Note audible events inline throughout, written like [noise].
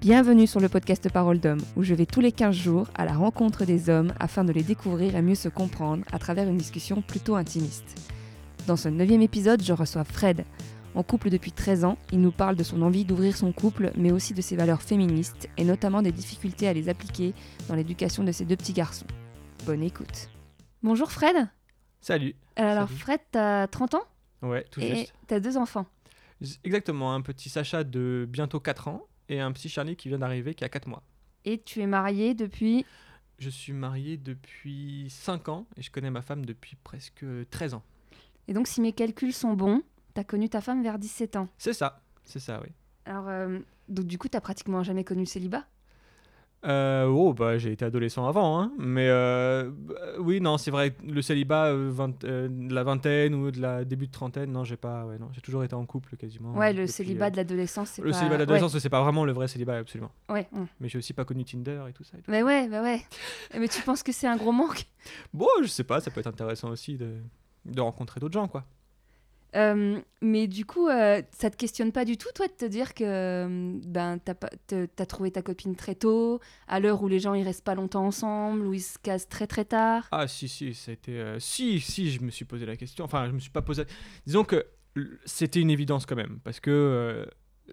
Bienvenue sur le podcast Parole d'homme, où je vais tous les 15 jours à la rencontre des hommes afin de les découvrir et mieux se comprendre à travers une discussion plutôt intimiste. Dans ce neuvième épisode, je reçois Fred. En couple depuis 13 ans, il nous parle de son envie d'ouvrir son couple, mais aussi de ses valeurs féministes, et notamment des difficultés à les appliquer dans l'éducation de ses deux petits garçons. Bonne écoute. Bonjour Fred Salut. Alors Salut. Fred, t'as 30 ans? Ouais, tout et juste. t'as deux enfants? Exactement, un petit Sacha de bientôt 4 ans et un petit Charlie qui vient d'arriver qui a 4 mois. Et tu es marié depuis... Je suis marié depuis 5 ans et je connais ma femme depuis presque 13 ans. Et donc si mes calculs sont bons, t'as connu ta femme vers 17 ans. C'est ça, c'est ça, oui. Alors, euh, donc du coup, t'as pratiquement jamais connu le célibat? Euh, oh, bah j'ai été adolescent avant, hein, mais euh, oui, non, c'est vrai, le célibat, euh, vingt- euh, de la vingtaine ou de la début de trentaine, non, j'ai pas, ouais, non, j'ai toujours été en couple quasiment. Ouais, le depuis, célibat de l'adolescence, c'est Le pas... célibat d'adolescence, c'est pas vraiment le vrai célibat, absolument. Ouais, ouais. Mais j'ai aussi pas connu Tinder et tout ça. et tout. Bah ouais, bah ouais. Mais tu penses que c'est un gros manque? Bon, je sais pas, ça peut être intéressant aussi de, de rencontrer d'autres gens, quoi. Euh, mais du coup, euh, ça te questionne pas du tout, toi, de te dire que euh, ben, t'as trouvé ta copine très tôt, à l'heure où les gens ils restent pas longtemps ensemble, où ils se casent très très tard? Ah si si ça a été si si je me suis posé la question. Enfin je me suis pas posé. Disons que c'était une évidence quand même parce que euh,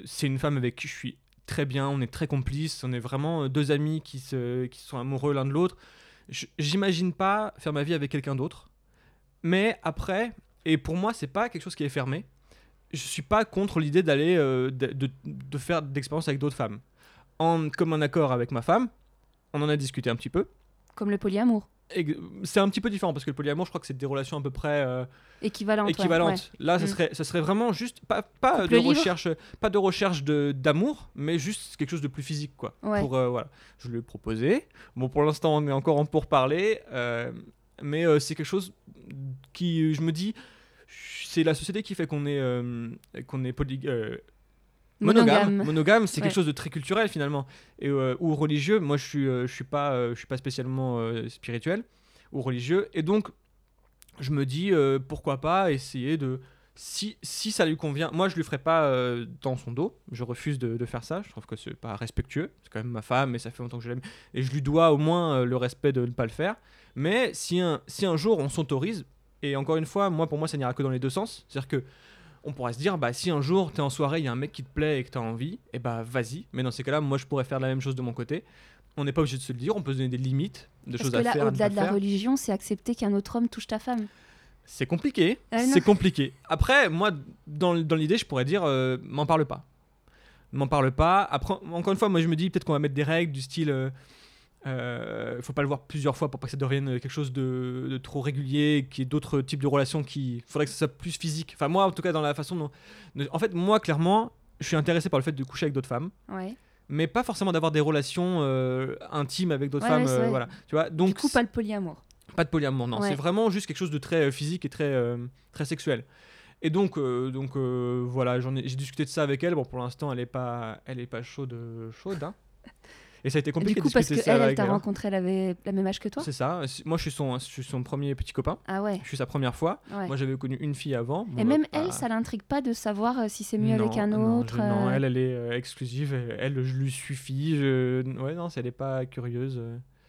c'est une femme avec qui je suis très bien on est très complices on est vraiment deux amis qui se qui sont amoureux l'un de l'autre. J'imagine pas faire ma vie avec quelqu'un d'autre. Mais après et pour moi c'est pas quelque chose qui est fermé je suis pas contre l'idée d'aller euh, de, de, de faire d'expériences avec d'autres femmes en comme un accord avec ma femme on en a discuté un petit peu Comme le polyamour. C'est un petit peu différent parce que le polyamour, je crois que c'est des relations à peu près euh, ouais, équivalentes. Là, ça Mm. serait, ça serait vraiment juste pas, pas de recherche, pas de recherche d'amour, mais juste quelque chose de plus physique, quoi. Ouais. Pour euh, voilà, je lui ai proposé. Bon, pour l'instant, on est encore en pourparler, euh, mais c'est quelque chose qui, je me dis, c'est la société qui fait qu'on est euh, qu'on est poly- euh, monogame. Monogame, c'est Ouais. quelque chose de très culturel finalement. Et, euh, ou religieux. Moi, je suis, je suis pas, je suis pas spécialement spirituel ou religieux. Et donc, je me dis pourquoi pas essayer de. Si, si ça lui convient, moi je lui ferai pas dans son dos, je refuse de, de faire ça, je trouve que c'est pas respectueux, c'est quand même ma femme et ça fait longtemps que je l'aime, et je lui dois au moins le respect de ne pas le faire. Mais si un, si un jour on s'autorise, et encore une fois, moi pour moi ça n'ira que dans les deux sens, c'est-à-dire que on pourrait se dire, bah si un jour t'es en soirée, il y a un mec qui te plaît et que t'as envie, et bah vas-y. Mais dans ces cas-là, moi je pourrais faire la même chose de mon côté. On n'est pas obligé de se le dire, on peut se donner des limites, Parce choses que à là, faire. au-delà de la faire. religion, c'est accepter qu'un autre homme touche ta femme. C'est compliqué, Ah c'est compliqué. Après, moi, dans, dans l'idée, je pourrais dire, euh, m'en parle pas. M'en parle pas. Après, encore une fois, moi je me dis peut-être qu'on va mettre des règles du style. Euh, euh, faut pas le voir plusieurs fois pour pas que ça devienne quelque chose de, de trop régulier, qu'il y ait d'autres types de relations qui. faudrait que ça soit plus physique. Enfin, moi, en tout cas, dans la façon dont. En fait, moi, clairement, je suis intéressé par le fait de coucher avec d'autres femmes. Ouais. mais pas forcément d'avoir des relations euh, intimes avec d'autres Ouais, femmes euh, voilà tu vois donc du coup, pas le polyamour. pas de polyamour non Ouais. c'est vraiment juste quelque chose de très euh, physique et très très sexuel et donc donc voilà ai j'ai discuté de ça avec elle bon pour l'instant elle est pas elle est pas chaude chaude hein. [laughs] et ça a été compliqué du coup, de parce qu'elle, ça elle t'a rencontré, elle avait la même âge que toi? C'est ça moi je suis son je suis son premier petit copain Ah ouais. je suis sa première fois ouais. moi j'avais connu une fille avant Bon, Et bah, même pas- elle, ça l'intrigue pas de savoir euh, si c'est mieux Non, avec un non, autre. je- non, euh, elle, elle est euh, exclusive. Elle, je lui suffis. Je... Ouais, non, elle est pas curieuse.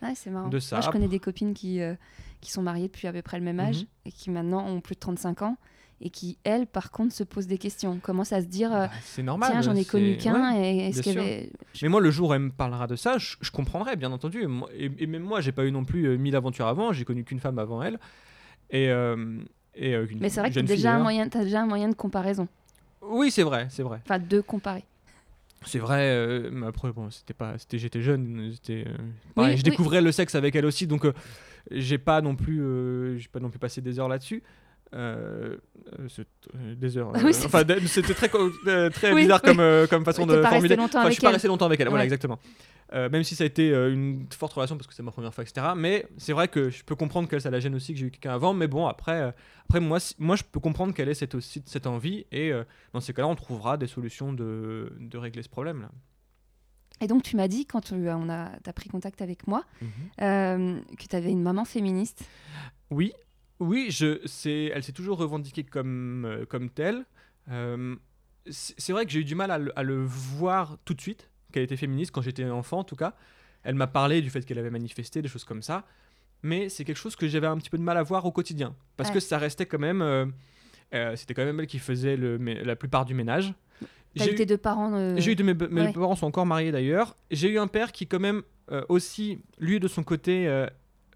Ouais, c'est marrant. de ça. Moi, je connais des copines qui, euh, qui sont mariées depuis à peu près le même âge Mhm. et qui maintenant ont plus de 35 ans et qui, elles, par contre, se posent des questions. Commencent à se dire euh, Bah, c'est normal. Tiens, j'en ai connu qu'un ouais. est-ce. Mais moi, le jour où elle me parlera de ça, je, je comprendrai, bien entendu. Et, et- même moi, j'ai pas eu non plus euh, mille aventures avant. J'ai connu qu'une femme avant elle. Et. euh, et Mais c'est vrai que tu as déjà, un moyen, de comparaison. Oui, c'est vrai, c'est vrai. Enfin, de comparer. C'est vrai, euh, mais après, bon, c'était pas, c'était, j'étais jeune, j'étais, euh, pareil, Oui, je oui. découvrais le sexe avec elle aussi, donc euh, j'ai pas non plus, j'ai pas non plus passé des heures là-dessus. Euh, euh, euh, des heures. Ah euh, oui, enfin, c'était très, co- très [laughs] Oui, bizarre oui. comme, comme façon de formuler. Enfin, je suis pas resté longtemps avec elle, voilà, exactement. Même si ça a été une forte relation parce que c'est ma première fois, etc. Mais c'est vrai que je peux comprendre que ça la gêne aussi que j'ai eu quelqu'un avant. Mais bon, après, après moi, si- moi, je peux comprendre qu'elle ait cette, aussi, cette envie. Et dans ces cas-là, on trouvera des solutions de, de régler ce problème-là. Et donc, tu m'as dit, quand tu on a, as pris contact avec moi, euh, que tu avais une maman féministe. Oui, oui, je, elle s'est toujours revendiquée comme, euh, comme telle. Euh, c'est vrai que j'ai eu du mal à le, à le voir tout de suite qu'elle était féministe quand j'étais enfant, en tout cas. Elle m'a parlé du fait qu'elle avait manifesté, des choses comme ça. Mais c'est quelque chose que j'avais un petit peu de mal à voir au quotidien. Parce Ouais. que ça restait quand même. euh, C'était quand même elle qui faisait le, la plupart du ménage. T'as J'ai eu deux parents. euh, j'ai eu de mes, mes ouais. parents sont encore mariés d'ailleurs. J'ai eu un père qui quand même euh, aussi, lui de son côté,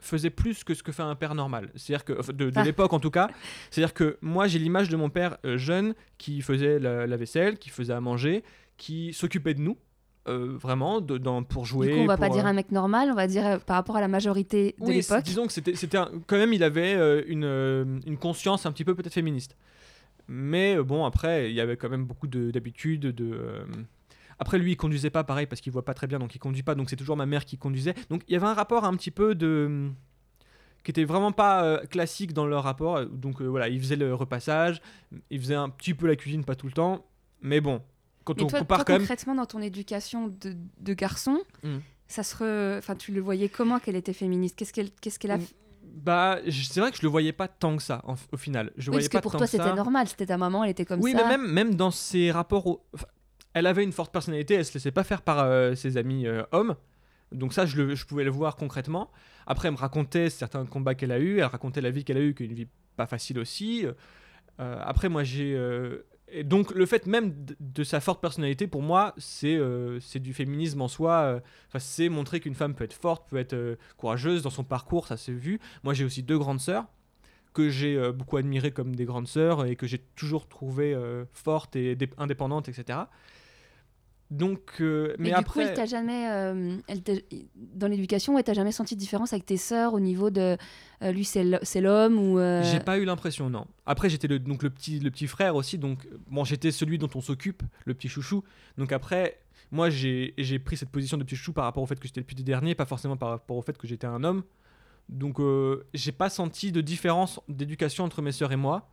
faisait plus que ce que fait un père normal. C'est-à-dire que de, de Ah. l'époque en tout cas. C'est-à-dire que moi j'ai l'image de mon père euh, jeune qui faisait la, la vaisselle, qui faisait à manger, qui s'occupait de nous. euh, vraiment de- dans, pour jouer Du coup, on va pas dire euh, un mec normal, on va dire par rapport à la majorité de oui, l'époque. Disons que c'était, c'était un- quand même, il avait une, une conscience un petit peu peut-être féministe. Mais bon, après, il y avait quand même beaucoup de- d'habitudes. De, Après, lui, il conduisait pas pareil parce qu'il voit pas très bien, donc il conduit pas. Donc c'est toujours ma mère qui conduisait. Donc il y avait un rapport un petit peu de qui était vraiment pas euh, classique dans leur rapport. Donc euh, voilà, il faisait le repassage, il faisait un petit peu la cuisine, pas tout le temps. Mais bon, quand Mais on toi, compare toi, quand même, concrètement, dans ton éducation de, de garçon, Mm. ça se re- enfin, tu le voyais comment qu'elle était féministe? Qu'est-ce qu'elle qu'est-ce qu'elle a Mm, fait bah, c'est vrai que je le voyais pas tant que ça en- au final. Je Oui, voyais parce que pas pour tant toi, que c'était normal. C'était ta maman, elle était comme oui, ça. mais même, même dans ses rapports. au- enfin, elle avait une forte personnalité, elle se laissait pas faire par euh, ses amis euh, hommes. Donc, ça, je, pouvais le voir concrètement. Après, elle me racontait certains combats qu'elle a eus, elle racontait la vie qu'elle a eue, qui est une vie pas facile aussi. Euh, après, moi, j'ai. donc, le fait même de, sa forte personnalité, pour moi, c'est du féminisme en soi. c'est montrer qu'une femme peut être forte, peut être courageuse dans son parcours, ça s'est vu. Moi, j'ai aussi deux grandes sœurs que j'ai beaucoup admirées comme des grandes sœurs et que j'ai toujours trouvées fortes et dé- indépendantes, etc. Donc, euh, mais, Mais, du après, coup, elle t'a jamais, euh, elle dans l'éducation, elle t'a jamais senti de différence avec tes sœurs au niveau de euh, lui, c'est l'homme ou. euh, j'ai pas eu l'impression, non. Après, j'étais le, donc le petit, le petit frère aussi, donc bon, j'étais celui dont on s'occupe, le petit chouchou. Donc après, moi, j'ai pris cette position de petit chouchou par rapport au fait que j'étais le petit dernier, pas forcément par rapport au fait que j'étais un homme. Donc, j'ai pas senti de différence d'éducation entre mes sœurs et moi.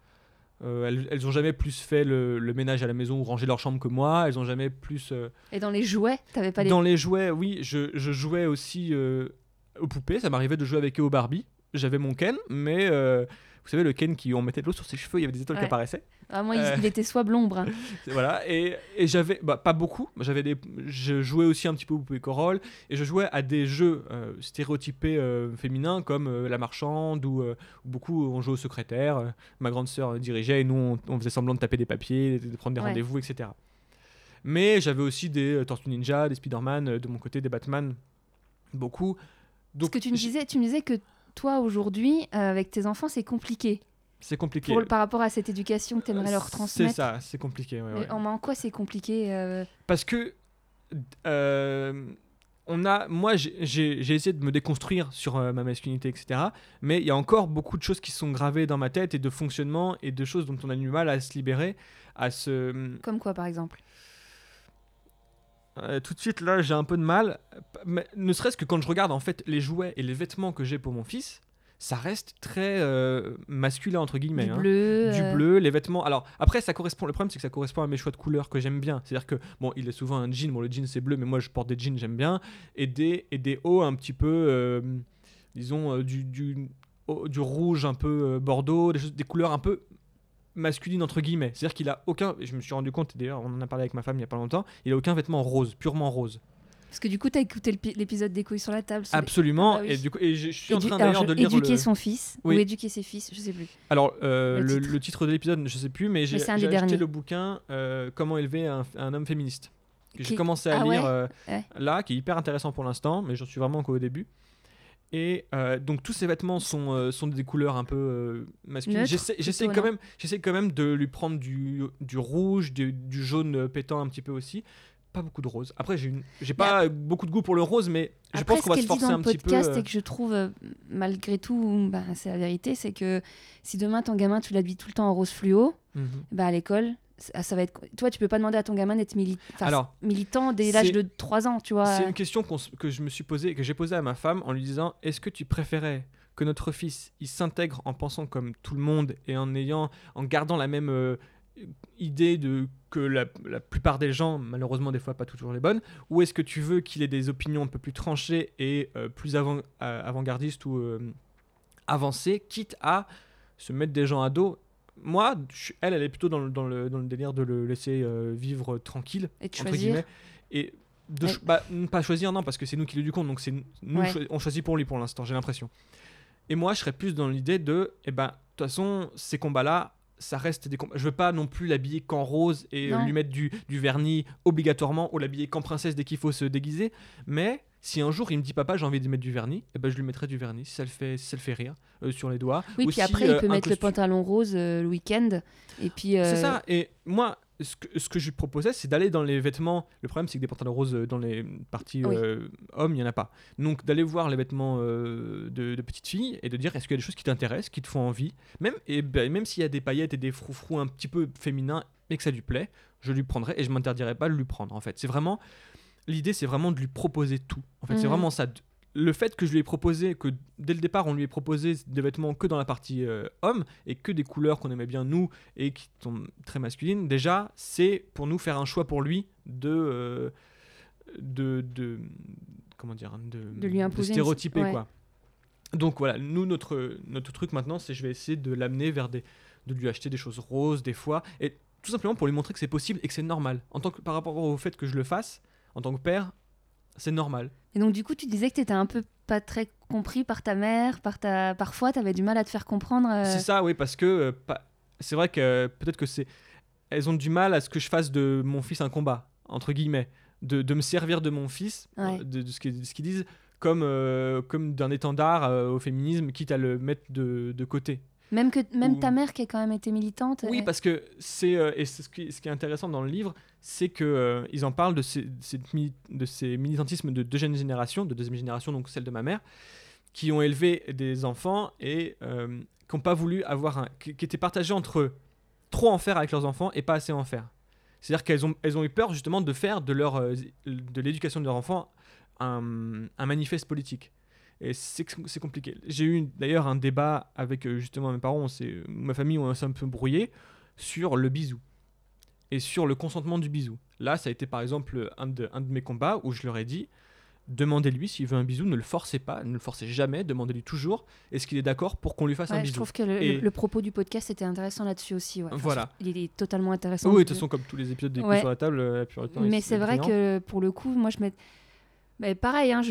Euh, elles, elles ont jamais plus fait le, le ménage à la maison ou rangé leur chambre que moi. Elles ont jamais plus. euh, Et dans les jouets, t'avais pas les. Dans les jouets, oui, je, je jouais aussi euh, aux poupées. Ça m'arrivait de jouer avec eux au Barbie. J'avais mon Ken, mais vous savez, le Ken qui on mettait de l'eau sur ses cheveux, il y avait des étoiles qui apparaissaient. Ah, moi, Euh. il était soit. C'est- [laughs] Voilà, et, et j'avais, bah, pas beaucoup, j'avais des, je jouais aussi un petit peu aux poupées Corolle, et je jouais à des jeux euh, stéréotypés euh, féminins comme euh, La Marchande, ou où beaucoup on jouait au secrétaire. ma grande sœur dirigeait, et nous on, on faisait semblant de taper des papiers, de, de prendre des Ouais. rendez-vous, etc. Mais j'avais aussi des Tortues Ninja, des Spider-Man, de mon côté des Batman, beaucoup. Parce Donc que tu me disais, tu me disais que toi, aujourd'hui, euh, avec tes enfants, c'est compliqué. c'est compliqué. Pour, par rapport à cette éducation que tu aimerais leur C'est transmettre. ça, c'est compliqué. ouais, Mais ouais. En, en quoi c'est compliqué euh, Parce que euh, on a, moi, j'ai- essayé de me déconstruire sur euh, ma masculinité, etc. Mais il y a encore beaucoup de choses qui sont gravées dans ma tête et de fonctionnement et de choses dont on a du mal à se libérer, à se. Comme quoi, par exemple? Euh, tout de suite là, j'ai un peu de mal. Mais ne serait-ce que quand je regarde en fait les jouets et les vêtements que j'ai pour mon fils, ça reste très euh, masculin entre guillemets. Du hein. bleu. du euh, bleu, les vêtements. Alors après, ça correspond. Le problème, c'est que ça correspond à mes choix de couleurs que j'aime bien. C'est-à-dire que bon, il est souvent un jean. Bon, le jean c'est bleu, mais moi je porte des jeans, j'aime bien, et des et des hauts un petit peu, disons du, du oh, du rouge un peu bordeaux, des, choses- des couleurs un peu masculines entre guillemets. C'est-à-dire qu'il a aucun. Je me suis rendu compte. D'ailleurs, on en a parlé avec ma femme il y a pas longtemps. Il a aucun vêtement rose, purement rose. Parce que du coup, t'as écouté le pi- l'épisode des couilles sur la table. sur les- Absolument. Ah bah oui. Et du coup, et je, je suis en train d'ailleurs de lire éduquer le. son fils Oui. ou éduquer ses fils, je sais plus. Alors, euh, Le le, titre. le titre de l'épisode, je sais plus, mais j'ai j'ai acheté derniers. le bouquin euh, Comment élever un, un homme féministe. Que j'ai Qui- commencé à Ah lire ouais euh, Ouais. là, qui est hyper intéressant pour l'instant, mais j'en suis vraiment qu'au début. Et euh, donc tous ces vêtements sont, euh, sont des couleurs un peu euh, masculines. J'essaie quand même, j'essaie quand même de lui prendre du, du rouge, du, du jaune pétant un petit peu aussi. Pas beaucoup de rose. Après, j'ai une- j'ai pas beaucoup de goût pour le rose, mais je Après, pense qu'on va ce se qu'elle dit forcer dans un le petit peu. podcast euh, et que je trouve, euh, malgré tout, bah, c'est la vérité, c'est que si demain ton gamin, tu l'habilles tout le temps en rose fluo, mhm. bah, à l'école, ça, ça va être. Toi, tu peux pas demander à ton gamin d'être mili- Alors, militant dès l'âge de 3 ans, tu vois. C'est une question qu'on s- que je me suis posée, que j'ai posée à ma femme en lui disant est-ce que tu préférais que notre fils il s'intègre en pensant comme tout le monde et en ayant en gardant la même euh, idée de que la, la plupart des gens malheureusement des fois pas toujours les bonnes ou est-ce que tu veux qu'il ait des opinions un peu plus tranchées et euh, plus avant euh, avant-gardistes ou euh, avancées quitte à se mettre des gens à dos? Moi je- elle elle est plutôt dans le, dans le, dans le délire de le laisser euh, vivre tranquille et entre choisir. guillemets. Et de Ouais. cho- bah, pas choisir, non, parce que c'est nous qui l'éduquons, donc c'est nous, Ouais. cho- on choisit pour lui pour l'instant, j'ai l'impression. Et moi, je serais plus dans l'idée de, eh ben, de toute façon, ces combats-là, ça reste des combats. Je veux pas non plus l'habiller qu'en rose et euh, lui mettre du, du vernis obligatoirement ou l'habiller qu'en princesse dès qu'il faut se déguiser. Mais si un jour il me dit papa, j'ai envie de mettre du vernis, eh ben, je lui mettrai du vernis si ça le fait, si ça le fait rire euh, sur les doigts. Oui, Ou puis après, euh, il peut un mettre le pantalon rose euh, le week-end. Et puis. euh, c'est ça. Et moi, ce que, ce que je lui proposais, c'est d'aller dans les vêtements. Le problème, c'est que des pantalons roses euh, dans les parties Oui. euh, hommes, il n'y en a pas. Donc, d'aller voir les vêtements euh, de, de petites filles et de dire est-ce qu'il y a des choses qui t'intéressent, qui te font envie? Même, et ben, même s'il y a des paillettes et des froufrous un petit peu féminins et que ça lui plaît, je lui prendrai et je m'interdirai pas de lui prendre. En fait, c'est vraiment. L'idée, c'est vraiment de lui proposer tout. En fait, c'est Mhm. vraiment ça. Le fait que je lui ai proposé, que dès le départ, on lui ait proposé des vêtements que dans la partie euh, homme et que des couleurs qu'on aimait bien nous et qui sont très masculines, déjà, c'est pour nous faire un choix pour lui de. euh, de, de comment dire de, De lui imposer une- stéréotyper ouais. quoi donc voilà nous notre notre truc maintenant c'est je vais essayer de l'amener vers des de lui acheter des choses roses des fois et tout simplement pour lui montrer que c'est possible et que c'est normal en tant que par rapport au fait que je le fasse en tant que père c'est normal Et donc, du coup, tu disais que tu étais un peu pas très compris par ta mère. Par ta... Parfois, tu avais du mal à te faire comprendre. euh, C'est ça, oui, parce que euh, pas- c'est vrai que euh, peut-être que c'est. Elles ont du mal à ce que je fasse de mon fils un combat, entre guillemets. De, de me servir de mon fils, Ouais. de, de ce qu'ils disent, comme, comme d'un étendard au féminisme, quitte à le mettre de, de côté. Même, que, même ta mère qui a quand même été militante. Oui, elle- parce que c'est. euh, et c'est ce qui, ce qui est intéressant dans le livre, c'est que euh, ils en parlent de ces, de ces militantismes de deuxième génération, de deuxième génération, donc celle de ma mère, qui ont élevé des enfants et euh, qui n'ont pas voulu avoir un. qui, qui étaient partagés entre trop en faire avec leurs enfants et pas assez en faire. C'est-à-dire qu'elles ont, elles ont eu peur justement de faire de, leur, euh, de l'éducation de leurs enfants un, un manifeste politique. Et c'est compliqué. J'ai eu d'ailleurs un débat avec euh, justement mes parents, on s'est- ma famille, on s'est un peu brouillé sur le bisou et sur le consentement du bisou. Là, ça a été par exemple un de, un de mes combats où je leur ai dit demandez-lui s'il veut un bisou, ne le forcez pas, ne le forcez jamais, demandez-lui toujours est-ce qu'il est d'accord pour qu'on lui fasse un Ouais, je bisou. trouve que le, Et- le- le propos du podcast était intéressant là-dessus aussi. ouais. Enfin, Voilà. Il est totalement intéressant. Oui, de toute façon, comme tous les épisodes des coups Ouais. sur la table, euh, la plupart du temps, Mais c'est vrai que pour le coup, moi je mets. Mais pareil, hein,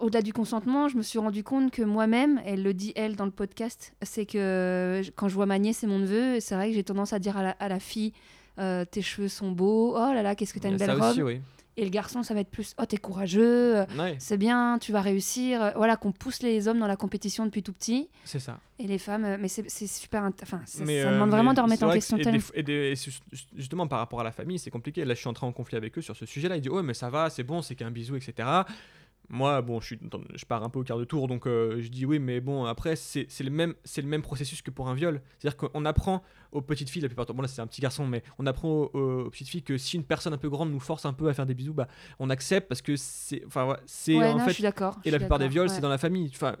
au-delà du consentement, je me suis rendu compte que moi-même, elle le dit elle dans le podcast, c'est que quand je vois ma nièce et mon neveu, c'est vrai que j'ai tendance à dire à la, à la fille euh, tes cheveux sont beaux, oh là là, qu'est-ce que t'as une a belle ça robe. aussi, oui. Et le garçon, ça va être plus oh t'es courageux, euh, Ouais, c'est bien, tu vas réussir. Euh, Voilà, qu'on pousse les hommes dans la compétition depuis tout petit c'est ça. et les femmes, euh, mais c'est super. Enfin, ça, Mais, ça demande vraiment de remettre en vrai que- question et des- et des- et su- justement par rapport à la famille, c'est compliqué. Là, je suis entré en conflit avec eux sur ce sujet-là. Ils disent ouais, mais ça va, c'est bon, c'est qu'un bisou, etc. Moi, bon, je, suis, je pars un peu au quart de tour, donc euh, je dis oui, mais bon, après, c'est le, même- c'est le même processus que pour un viol. C'est-à-dire qu'on apprend aux petites filles, la plupart du temps, bon là c'est un petit garçon, mais on apprend aux, aux petites filles que si une personne un peu grande nous force un peu à faire des bisous, bah, on accepte parce que c'est enfin, ouais, c'est Ouais, en non, je fait suis d'accord. je et la plupart des viols, ouais. c'est dans la famille. Enfin,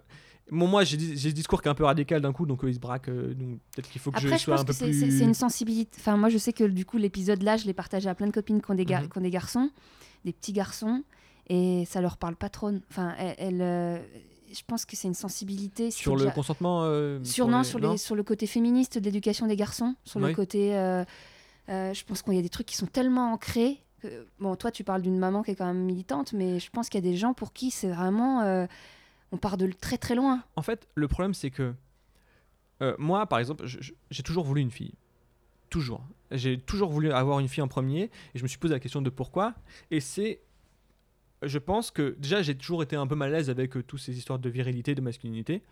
bon, moi, j'ai ce discours qui est un peu radical d'un coup, donc euh, ils se braquent. euh, donc peut-être qu'il faut que Après, je je sois pense un que peu plus. c'est- c'est une sensibilité. Enfin, moi, je sais que du coup, l'épisode là, je l'ai partagé à plein de copines qui ont des, gar- Mhm. qui ont des garçons, des petits garçons, et ça leur parle pas trop. Enfin, elles, euh, je pense que c'est une sensibilité. Sur le déjà- consentement euh, sur, non, les- sur, non les, sur le côté féministe de l'éducation des garçons, sur le côté. euh, je pense qu'il y a des trucs qui sont tellement ancrés. Que, bon, toi, tu parles d'une maman qui est quand même militante, mais je pense qu'il y a des gens pour qui c'est vraiment. on part de très très loin. En fait, le problème, c'est que moi, par exemple, j'ai toujours voulu une fille. Toujours. J'ai toujours voulu avoir une fille en premier, et je me suis posé la question de pourquoi. Et c'est. Je pense que déjà, j'ai toujours été un peu mal à l'aise avec euh, toutes ces histoires de virilité, de masculinité.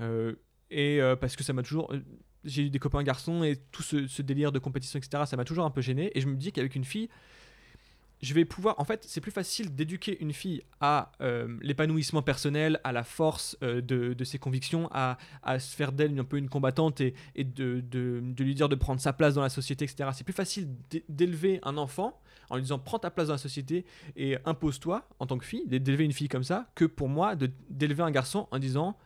Euh, et euh, parce que ça m'a toujours. euh, J'ai eu des copains garçons et tout ce, délire de compétition, etc., ça m'a toujours un peu gêné. Et je me dis qu'avec une fille, je vais pouvoir. En fait, c'est plus facile d'éduquer une fille à l'épanouissement personnel, à la force de, ses convictions, à, se faire d'elle un peu une combattante et, de, lui dire de prendre sa place dans la société, etc. C'est plus facile d'é- d'élever un enfant en lui disant prends ta place dans la société et impose-toi en tant que fille, d'é- d'élever une fille comme ça, que pour moi d'élever un garçon en disant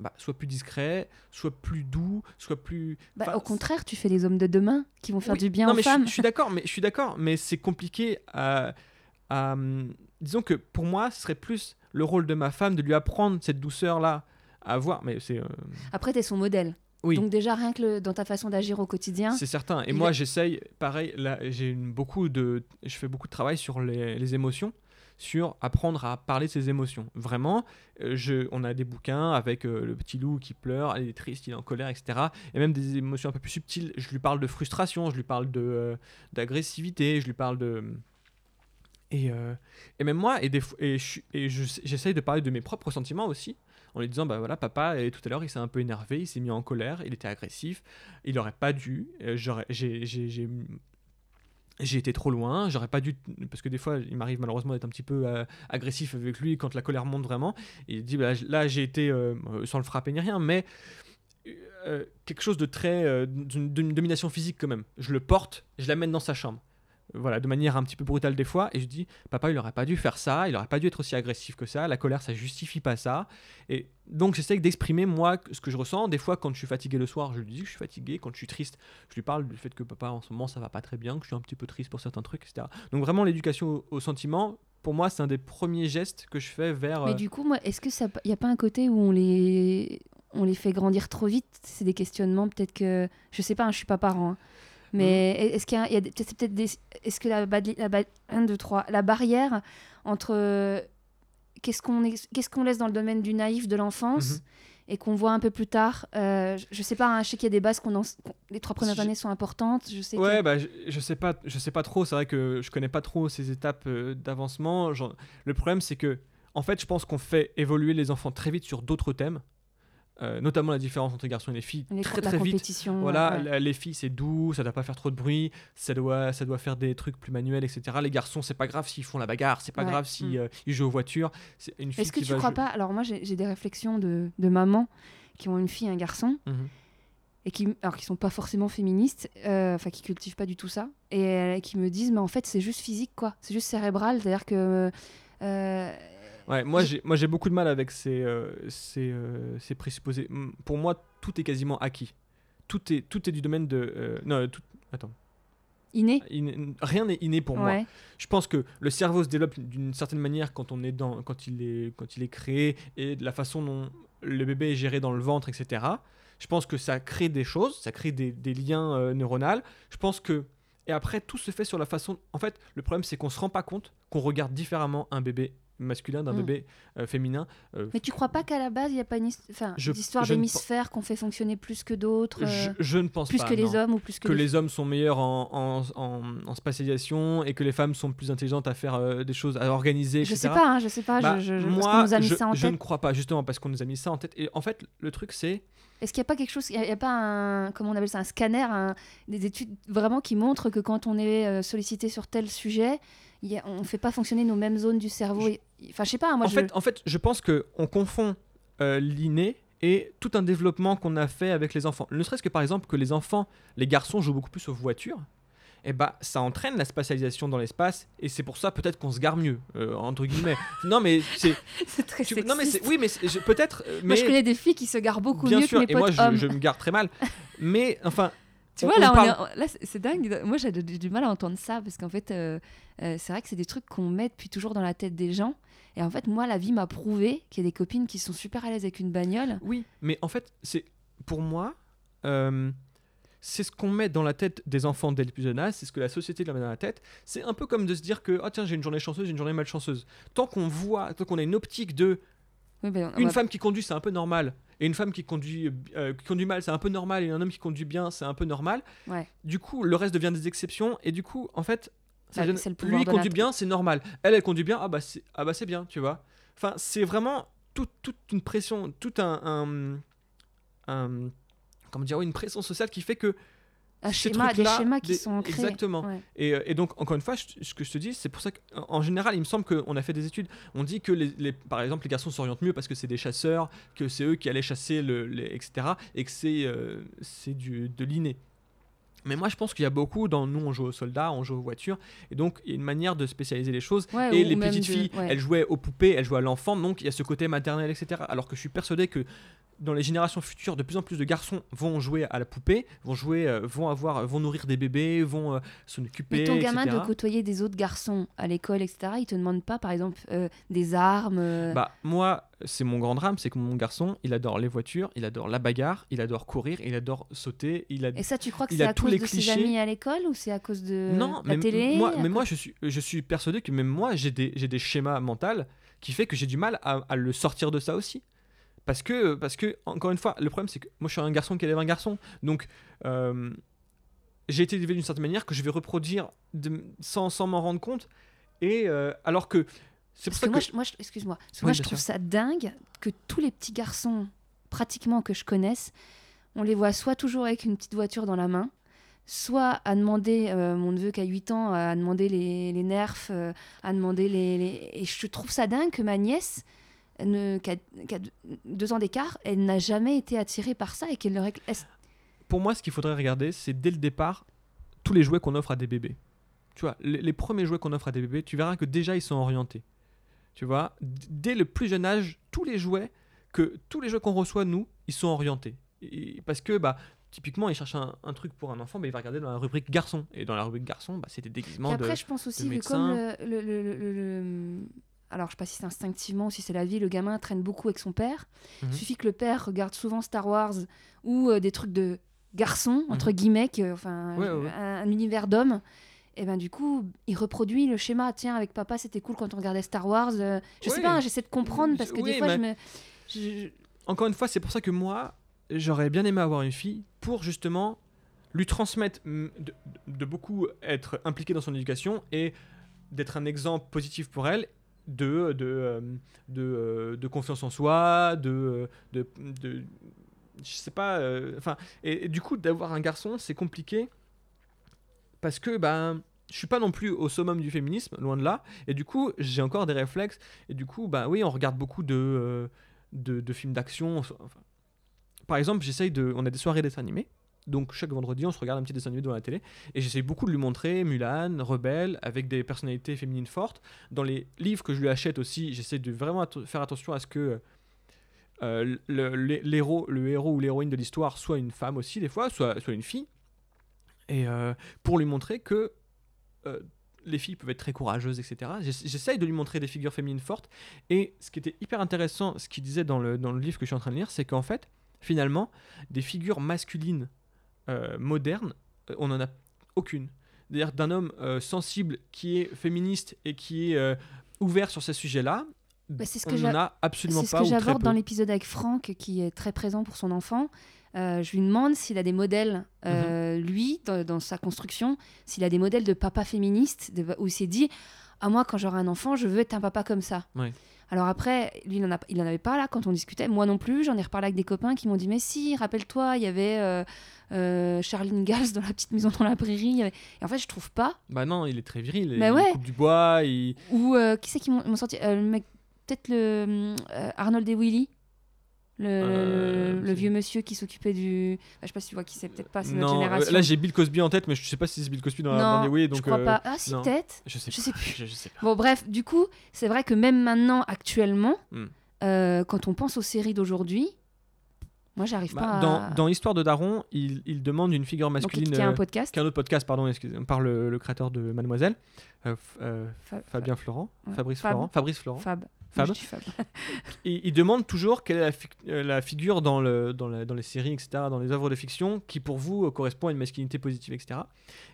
bah, sois plus discret, sois plus doux, sois plus. Bah, au contraire, tu fais les hommes de demain qui vont faire oui, du bien non, aux mais je suis- femmes. Je, suis d'accord, mais je suis d'accord, mais c'est compliqué à, à, hum, disons que pour moi, ce serait plus le rôle de ma femme de lui apprendre cette douceur là à avoir. Mais c'est euh, Après, tu es son modèle. Oui, Donc déjà, rien que le- dans ta façon d'agir au quotidien, c'est certain. Et moi, est- j'essaye, pareil, là, j'ai beaucoup de, je fais beaucoup de travail sur les, les émotions, sur apprendre à parler de ses émotions. Vraiment, euh, je, on a des bouquins avec euh, le petit loup qui pleure, il est triste, il est en colère, etc. Et même des émotions un peu plus subtiles. Je lui parle de frustration, je lui parle de euh, d'agressivité, je lui parle de et, et même moi, et, des, et, et j'essaye de parler de mes propres sentiments aussi, en lui disant bah voilà papa tout à l'heure il s'est un peu énervé il s'est mis en colère il était agressif il aurait pas dû j'ai j'ai été trop loin, j'aurais pas dû. Parce que des fois, il m'arrive malheureusement d'être un petit peu euh, agressif avec lui quand la colère monte vraiment. il dit bah, là, j'ai été, euh, sans le frapper ni rien, mais euh, quelque chose de très. d'une domination physique quand même. Je le porte, je l'amène dans sa chambre voilà, de manière un petit peu brutale des fois, et je dis, papa, il aurait pas dû faire ça, il aurait pas dû être aussi agressif que ça, la colère, ça justifie pas ça. Et donc, j'essaie d'exprimer, moi, ce que je ressens. Des fois, quand je suis fatigué le soir, je lui dis que je suis fatigué. Quand je suis triste, je lui parle du fait que papa, en ce moment, ça va pas très bien, que je suis un petit peu triste pour certains trucs, etc. Donc, vraiment, l'éducation au, sentiment, pour moi, c'est un des premiers gestes que je fais vers. Mais euh, du coup, moi, est-ce que ça, y a pas un côté où on les, on les fait grandir trop vite? C'est des questionnements, peut-être que, je sais pas, hein, je suis pas parent. Hein. Mais mm. est-ce qu'il y a, peut-être des, est-ce que la, la, 1, 2, 3, la barrière entre qu'est-ce qu'on qu'est-ce qu'on laisse dans le domaine du naïf de l'enfance mm-hmm. et qu'on voit un peu plus tard euh, je, sais pas hein, je sais qu'il y a des bases qu'on les trois premières années sont importantes je sais ouais bah je, sais pas je sais pas trop c'est vrai que je connais pas trop ces étapes euh, d'avancement le problème c'est que en fait je pense qu'on fait évoluer les enfants très vite sur d'autres thèmes euh, notamment la différence entre les garçons et les filles très très vite. Voilà, les filles c'est doux, ça doit pas faire trop de bruit, ça doit ça doit faire des trucs plus manuels, etc. Les garçons c'est pas grave s'ils font la bagarre, c'est pas grave s'ils mm. euh, ils jouent aux voitures. Est-ce que tu crois pas Alors moi j'ai des réflexions de, de mamans qui ont une fille et un garçon. Mhm. Et qui, alors qui sont pas forcément féministes, euh, enfin qui cultivent pas du tout ça, et qui me disent mais en fait c'est juste physique quoi, c'est juste cérébral, c'est-à-dire que Ouais, moi j'ai moi j'ai beaucoup de mal avec ces euh, ces, euh, ces, présupposés. Pour moi, tout est quasiment acquis. Tout est tout est du domaine de euh, non tout attends. Inné. Rien n'est inné pour moi. Je pense que le cerveau se développe d'une certaine manière quand on est dans quand il est quand il est créé et de la façon dont le bébé est géré dans le ventre, etc. Je pense que ça crée des choses, ça crée des, des liens neuronaux. Je pense que et après tout se fait sur la façon. En fait, le problème c'est qu'on se rend pas compte qu'on regarde différemment un bébé masculin d'un mm. bébé euh, féminin. Euh, mais tu crois pas qu'à la base, il n'y a pas une enfin, histoire d'hémisphère qu'on fait fonctionner plus que d'autres je, euh, ne pense plus pas. Plus que les hommes ou plus que, que les... hommes sont meilleurs en, en, en, spatialisation et que les femmes sont plus intelligentes à faire des choses, à organiser, etc. Je sais pas, hein, je sais pas. Bah, je, moi, nous a mis ça en tête. je ne crois pas, justement, parce qu'on nous a mis ça en tête. Et en fait, le truc, c'est. Est-ce qu'il n'y a pas quelque chose, il n'y a, pas un, comment on appelle ça, un scanner, des études vraiment qui montrent que quand on est sollicité sur tel sujet, on ne fait pas fonctionner nos mêmes zones du cerveau. Enfin, je sais pas. Moi, en, je... fait, en fait, je pense qu'on confond euh, l'inné et tout un développement qu'on a fait avec les enfants. Ne serait-ce que par exemple que les enfants, les garçons jouent beaucoup plus aux voitures. Et eh bah ça entraîne la spatialisation dans l'espace et c'est pour ça peut-être qu'on se gare mieux euh, entre guillemets. [laughs] non mais c'est [laughs] c'est très tu... Non mais oui mais peut-être mais... Moi je connais des filles qui se garent beaucoup Bien mieux sûr, que mes et moi je, je, me gare très mal. [laughs] mais enfin tu vois, là, là c'est dingue. Moi, j'ai du mal à entendre ça parce qu'en fait, euh, euh, c'est vrai que c'est des trucs qu'on met depuis toujours dans la tête des gens. Et en fait, moi, la vie m'a prouvé qu'il y a des copines qui sont super à l'aise avec une bagnole. Oui, mais en fait, c'est pour moi, euh, c'est ce qu'on met dans la tête des enfants dès le plus jeune âge, c'est ce que la société leur met dans la tête. C'est un peu comme de se dire que, oh, tiens, j'ai une journée chanceuse, j'ai une journée malchanceuse. Tant qu'on voit, tant qu'on a une optique de. Ben, une femme qui conduit, c'est un peu normal et une femme qui conduit, euh, qui conduit mal, c'est un peu normal, et un homme qui conduit bien, c'est un peu normal. Du coup, le reste devient des exceptions, et du coup, en fait, ça lui, il conduit bien, c'est normal. Elle, elle conduit bien, ah bah c'est ah bah bien, tu vois. Enfin, c'est vraiment toute une pression, tout un, un, comment dire, une pression sociale qui fait que un schéma, des schémas qui sont créés. Exactement. Et, euh, et, donc, encore une fois, ce que je te dis, c'est pour ça qu'en général, il me semble qu'on a fait des études. On dit que, les, par exemple, les garçons s'orientent mieux parce que c'est des chasseurs, que c'est eux qui allaient chasser, le, les, etc. Et que c'est euh, de l'inné. Mais moi, je pense qu'il y a beaucoup dans nous, on joue aux soldats, on joue aux voitures, et donc il y a une manière de spécialiser les choses. et les petites filles, elles jouaient aux poupées, elles jouaient à l'enfant, donc il y a ce côté maternel, etc. Alors que je suis persuadé que dans les générations futures, de plus en plus de garçons vont jouer à la poupée, vont jouer, euh, vont avoir, vont nourrir des bébés, vont euh, s'en occuper. Mais ton gamin etc. de côtoyer des autres garçons à l'école, etc., il te demande pas, par exemple, euh, des armes euh, Bah moi, c'est mon grand drame, c'est que mon garçon, il adore les voitures, il adore la bagarre, il adore courir, il adore sauter, il a Et ça, tu crois que c'est à cause de ses amis à l'école ou c'est à cause de non, la mais télé moi, mais moi je suis, je suis persuadé que même moi, j'ai des, j'ai des schémas mentaux qui fait que j'ai du mal à, à le sortir de ça aussi. Parce que, parce que, encore une fois, le problème c'est que moi je suis un garçon qui élève un garçon. Donc, euh, j'ai été élevé d'une certaine manière que je vais reproduire de- sans, sans m'en rendre compte. Et euh, alors que. C'est pour Parce que ça que. je, moi, je- excuse-moi, Parce que Oui, moi, je trouve sûr. ça dingue que tous les petits garçons, pratiquement que je connaisse, on les voit soit toujours avec une petite voiture dans la main, soit à demander, euh, mon neveu qui a 8 ans, à demander les, les nerfs, euh, à demander les, les- Et je trouve ça dingue que ma nièce, ne, qui, a, qui a deux- ans d'écart, elle n'a jamais été attirée par ça et qu'elle le réclame. Pour moi, ce qu'il faudrait regarder, c'est dès le départ tous les jouets qu'on offre à des bébés. Tu vois, les, les premiers jouets qu'on offre à des bébés, tu verras que déjà ils sont orientés. Tu vois, dès le plus jeune âge, tous les jouets que tous les jouets qu'on reçoit nous, ils sont orientés. Et- parce que bah typiquement, il cherche un, un truc pour un enfant, bah, il va regarder dans la rubrique garçon. Et dans la rubrique garçon, bah, c'est des déguisements Puis de. après, je pense aussi que comme le- Alors, je sais pas si c'est instinctivement ou si c'est la vie, le gamin traîne beaucoup avec son père. Mhm. Il suffit que le père regarde souvent Star Wars ou euh, des trucs de garçons, entre guillemets, que- enfin, Mhm. Ouais, ouais, ouais. Un, un univers d'hommes. Et ben du coup, il reproduit le schéma. Tiens, avec papa, c'était cool quand on regardait Star Wars. euh, je sais Ouais. pas, hein, j'essaie de comprendre parce que Oui, des fois, mais- je me. je- Encore une fois, c'est pour ça que moi, j'aurais bien aimé avoir une fille pour justement lui transmettre mm, de, de beaucoup être impliqué dans son éducation et d'être un exemple positif pour elle de, de, euh, euh, de confiance en soi, de, de, de- je sais pas, euh, enfin, et, du coup d'avoir un garçon, c'est compliqué parce que ben je suis pas non plus au summum du féminisme, loin de là, et du coup j'ai encore des réflexes, et du coup bah oui on regarde beaucoup de euh, de, films d'action. par exemple, j'essaye de. On a des soirées dessins animés. Donc chaque vendredi, on se regarde un petit dessin animé devant la télé. Et j'essaye beaucoup de lui montrer Mulan, Rebelle, avec des personnalités féminines fortes. Dans les livres que je lui achète aussi, j'essaie de vraiment faire attention à ce que euh, le, héros ou l'héroïne de l'histoire soit une femme aussi, des fois, soit, soit une fille. Et euh, pour lui montrer que euh, les filles peuvent être très courageuses, etc. J'ess- J'essaye de lui montrer des figures féminines fortes. Et ce qui était hyper intéressant, ce qu'il disait dans le, dans le livre que je suis en train de lire, c'est qu'en fait, finalement, des figures masculines euh, modernes, euh, on n'en a aucune. C'est-à-dire d'un homme euh, sensible qui est féministe et qui est euh, ouvert sur ces sujets-là, Bah, c'est ce on que n'en a absolument C'est ce pas que j'aborde dans l'épisode avec Franck, qui est très présent pour son enfant. Euh, je lui demande s'il a des modèles, euh, Mhm. lui, dans, dans sa construction, s'il a des modèles de papa féministe, de- où il s'est dit Ah, moi, quand j'aurai un enfant, je veux être un papa comme ça. Ouais. Alors après, lui, il en, a, il en avait pas là quand on discutait. Moi non plus, j'en ai reparlé avec des copains qui m'ont dit Mais si, rappelle-toi, il y avait euh, euh, Charline Gals dans la petite maison dans la prairie. avait- Et en fait, je trouve pas. Bah non, il est très viril. Bah il ouais. coupe du bois, il... Ou euh, qui c'est qui m'ont m'ont sorti Euh, Le mec, peut-être le euh, Arnold et Willy le, Euh, le vieux monsieur qui s'occupait du. Bah, je sais pas si tu vois qui c'est, peut-être pas, c'est notre euh, génération. là j'ai Bill Cosby en tête, mais je sais pas si c'est Bill Cosby dans, la- dans les je donc crois euh, pas. Ah, si, peut-être. Je sais, Je pas. sais plus. Je, je sais pas. Bon, bref, du coup, c'est vrai que même maintenant, actuellement, Hmm. euh, quand on pense aux séries d'aujourd'hui, moi, j'arrive Bah, pas à. dans, dans Histoire de Daron, il, il demande une figure masculine. qui a un podcast. qui est un autre podcast, pardon, excusez par le, le créateur de Mademoiselle, Fabien Florent, Ouais. Fabrice Fab. Florent, Fabrice Florent. Fab. Fab. Moi, je dis Fab. [laughs] Et il demande toujours quelle est la, fi- euh, la figure dans, le, dans, la- dans les séries, etc., dans les œuvres de fiction, qui pour vous euh, correspond à une masculinité positive, etc.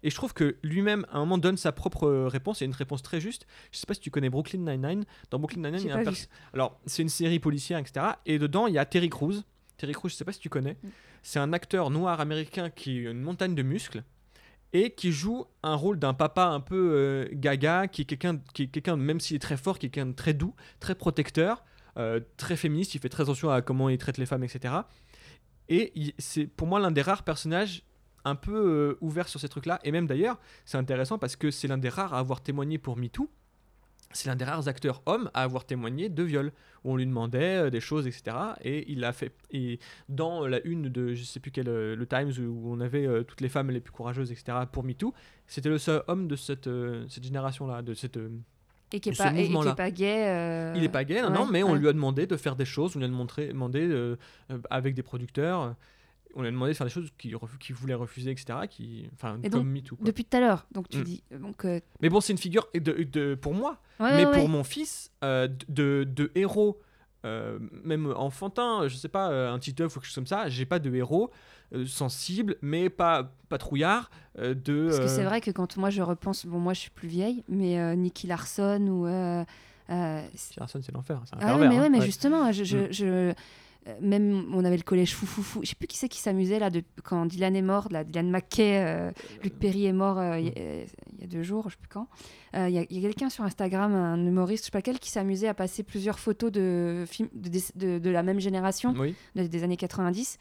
Et je trouve que lui-même, à un moment, donne sa propre euh, réponse, et une réponse très juste. Je sais pas si tu connais Brooklyn Nine-Nine. Dans Brooklyn Nine-Nine, il y a un. Alors, c'est une série policière, etc. Et dedans, il y a Terry Crews. Terry Crews, je sais pas si tu connais. Mm. C'est un acteur noir américain qui a une montagne de muscles et qui joue un rôle d'un papa un peu euh, gaga, qui est quelqu'un, même s'il est très fort, qui est quelqu'un de très doux, très protecteur, euh, très féministe. Il fait très attention à comment il traite les femmes, etc. Et c'est pour moi l'un des rares personnages un peu euh, ouverts sur ces trucs-là. Et même d'ailleurs, c'est intéressant parce que c'est l'un des rares à avoir témoigné pour MeToo. C'est l'un des rares acteurs hommes à avoir témoigné de viol, où on lui demandait euh, des choses, etc. Et il a fait. Et dans la une de je sais plus quel euh, le Times où on avait euh, toutes les femmes les plus courageuses, etc. Pour MeToo, c'était le seul homme de cette, euh, cette génération-là, de cette, euh, Et qui est ce pas, gay. Il est pas gay, non, non, ouais, mais on lui a demandé de faire des choses, on lui a demandé, demandé avec des producteurs, on lui a demandé de faire des choses qu'il voulait refuser, etc. Qui, enfin, Et comme donc, MeToo. quoi. Depuis tout à l'heure. Donc tu Mm. dis. Donc, euh, Mais bon, c'est une figure de, de- pour moi, ouais, mais ouais, pour ouais. mon fils, euh, de, de héros, euh, même enfantin, je sais pas, euh, un Titeuf ou quelque chose comme ça, j'ai pas de héros euh, sensible, mais pas patrouillard, euh, de. Parce que c'est euh, vrai que quand moi je repense, bon moi je suis plus vieille, mais euh, Nicky Larson ou euh, euh, c'est- l'enfer, ah mais, hein, mais justement, je, je, Mm. je- euh, même on avait le collège fou fou fou. Je sais plus qui c'est qui s'amusait là de, quand Dylan est mort, là, Dylan McKay, euh, Luc Perry est mort euh, il y, a- euh, il y a deux jours, je sais plus quand. Euh, Il y a, quelqu'un sur Instagram, un humoriste, je sais pas quel, qui s'amusait à passer plusieurs photos de films de, de- la même génération Oui, des années 90.